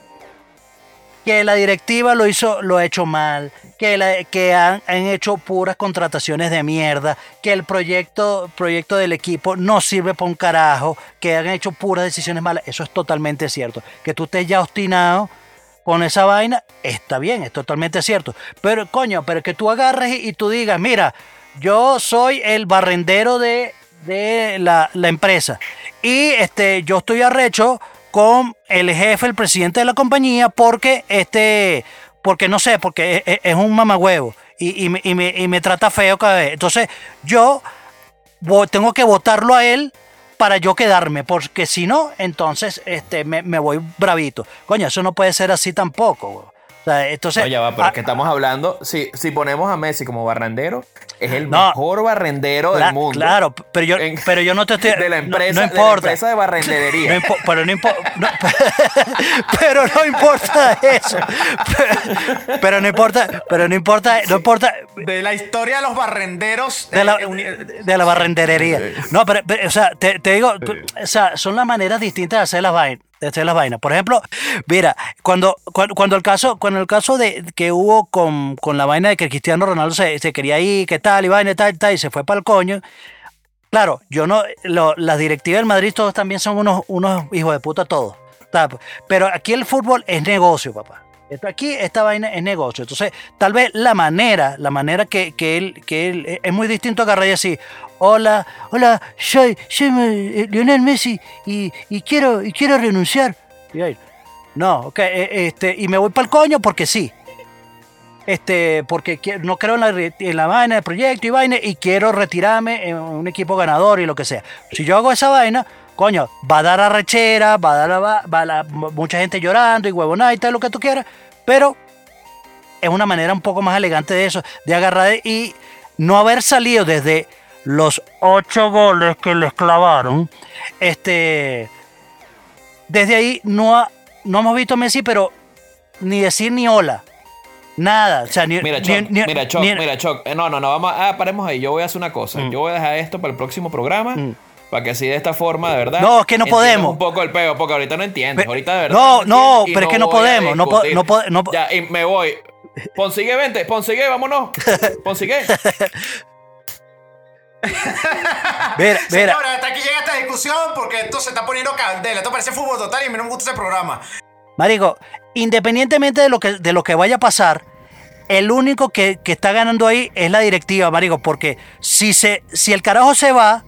Que la directiva lo hizo, lo ha hecho mal, que, la- que han, han hecho puras contrataciones de mierda, que el proyecto, proyecto del equipo no sirve para un carajo, que han hecho puras decisiones malas. Eso es totalmente cierto. Que tú estés ya obstinado con esa vaina, está bien, es totalmente cierto. Pero coño, pero que tú agarres y, y tú digas, mira, yo soy el barrendero de, de la, la empresa y este, yo estoy arrecho con el jefe, el presidente de la compañía, porque este, porque no sé, porque es, es- es un mamagüevo y, y me, y me- y me trata feo cada vez. Entonces, yo tengo que votarlo a él para yo quedarme, porque si no, entonces este, me, me voy bravito. Coño, eso no puede ser así tampoco. O O sea, entonces, No, ya va, pero ah, es que estamos hablando. Si, si ponemos a Messi como barrendero, es el No. mejor barrendero del mundo. Claro, pero yo, En- pero yo no te estoy. de la no- empresa, no, de la importa. empresa de barrendería. No impo- pero no importa. pero no importa eso. Pero, pero no importa. Pero no importa. No importa. De la historia de los barrenderos. De la, eh, uni- de la barrenderería. No, pero, pero, o sea, te, te digo, tú- o sea, son las maneras distintas de hacer las vainas. De hacer las vainas. Por ejemplo, mira, cuando, cuando, el caso, cuando el caso de que hubo con, con la vaina de que Cristiano Ronaldo se, se quería ir, que tal, y vaina, tal, tal, y se fue para el coño. Claro, yo no, las directivas del Madrid todos también son unos, unos hijos de puta todos. Pero aquí el fútbol es negocio, papá. Esto aquí, esta vaina es negocio. Entonces, tal vez la manera, la manera que, que él, que él, es muy distinto a agarrar y decir, hola, hola, soy, soy eh, Lionel Messi y, quiero, quiero renunciar. No, ok, eh, este, y me voy para el coño porque sí. Este, porque no creo en la, re- en la vaina del proyecto y vaina y quiero retirarme en un equipo ganador y lo que sea. Si yo hago esa vaina, coño, va a dar arrechera, va a dar a- va a la- mucha gente llorando y huevonada y tal, lo que tú quieras, pero es una manera un poco más elegante de eso, de agarrar y no haber salido desde los ocho goles que les clavaron, este, desde ahí no, ha- no hemos visto a Messi, pero ni decir ni hola. Nada, o sea, ni, Mira, Choc, ni- mira, Choc, mira, Choc. Eh, No, no, no, vamos a, ah, paremos ahí. Yo voy a hacer una cosa. Mm. Yo voy a dejar esto para el próximo programa. Mm. Para que así de esta forma, de verdad. No, es que no podemos. un poco el peo, porque ahorita no entiendes. Ahorita de verdad. no, no, pero es que no podemos, no po- no po- no po- Ya, y me voy. Ponsigue, vente, Ponsigue, vámonos. Ponsigue. Mira, Señora, hasta aquí llega esta discusión porque esto se está poniendo candela. Esto parece fútbol total y a mí no me gusta ese programa. Marico, independientemente de lo que, de lo que vaya a pasar, el único que, que está ganando ahí es la directiva, Marico, porque si, se, si el carajo se va,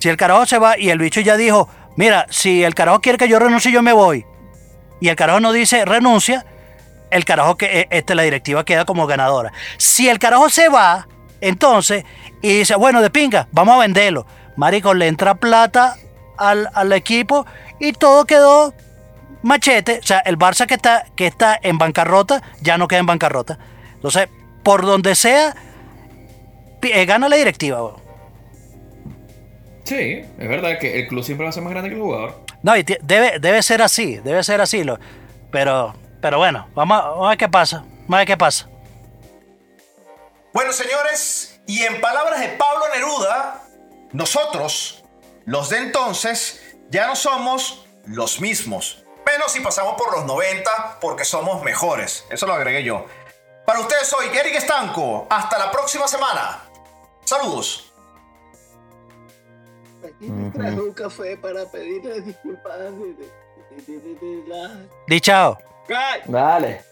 si el carajo se va y el bicho ya dijo, mira, si el carajo quiere que yo renuncie, yo me voy, y el carajo no dice renuncia, el carajo que eh, este, la directiva queda como ganadora. Si el carajo se va, entonces, y dice, bueno, de pinga, vamos a venderlo. Marico, le entra plata al, al equipo y todo quedó machete. O sea, el Barça que está, que está en bancarrota ya no queda en bancarrota. Entonces, por donde sea, eh, gana la directiva. Sí, es verdad que el club siempre va a ser más grande que el jugador. No, y debe, debe ser así, debe ser así. Lo, pero, pero bueno, vamos a, vamos a ver qué pasa. Vamos a ver qué pasa. Bueno, señores, y en palabras de Pablo Neruda, nosotros, los de entonces, ya no somos los mismos. Menos si pasamos por los 90 porque somos mejores. Eso lo agregué yo. Para ustedes soy Eric Estanco. Hasta la próxima semana. Saludos. Aquí me trajo un café para pedirle disculpas de, de, de- de- de- de la... Di chao. Ay, Dale.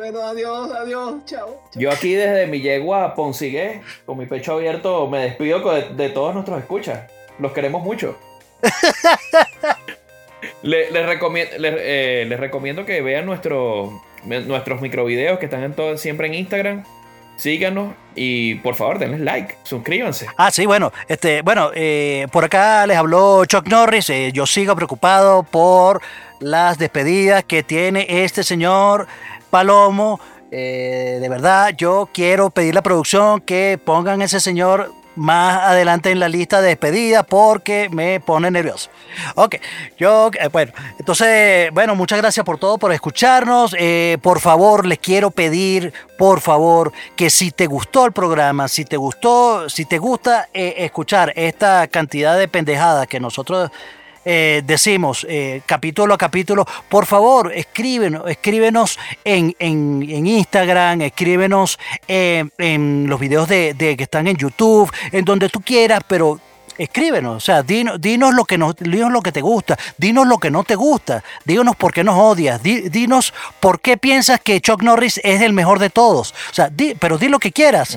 Bueno, adiós, adiós, chao. Yo aquí desde mi yegua Ponsigue, con mi pecho abierto, me despido de, de todos nuestros escuchas. Los queremos mucho. Les, les, eh, les recomiendo que vean nuestro, nuestros microvideos que están en todo, siempre en Instagram. Síganos y por favor denles like, suscríbanse. Ah, sí, bueno, este, bueno, eh, por acá les habló Chuck Norris. eh, yo sigo preocupado por las despedidas que tiene este señor Palomo. Eh, de verdad, yo quiero pedir la producción que pongan ese señor más adelante en la lista de despedidas porque me pone nervioso. Ok, yo, eh, bueno, entonces, bueno, muchas gracias por todo, por escucharnos. Eh, por favor, les quiero pedir, por favor, que si te gustó el programa, si te gustó, si te gusta escuchar esta cantidad de pendejadas que nosotros eh, decimos eh, capítulo a capítulo, por favor, escríbenos, escríbenos en, en- en Instagram, escríbenos eh, en los videos de, de que están en YouTube, en donde tú quieras, pero escríbenos, o sea, dinos, dinos lo que nos, dinos lo que te gusta, dinos lo que no te gusta, díganos por qué nos odias, di- dinos por qué piensas que Chuck Norris es el mejor de todos, o sea, di- pero di lo que quieras.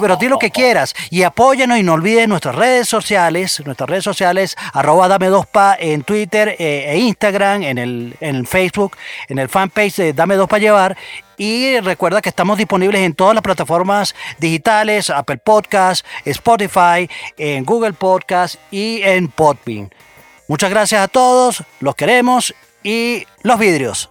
Pero di lo que quieras y apóyanos y no olvides nuestras redes sociales, nuestras redes sociales, arroba dame dos pa en Twitter eh, e Instagram, en el, en el Facebook, en el fanpage de Dame dos pa llevar. Y recuerda que estamos disponibles en todas las plataformas digitales, Apple Podcast, Spotify, en Google Podcast y en Podbean. Muchas gracias a todos, los queremos y los vidrios.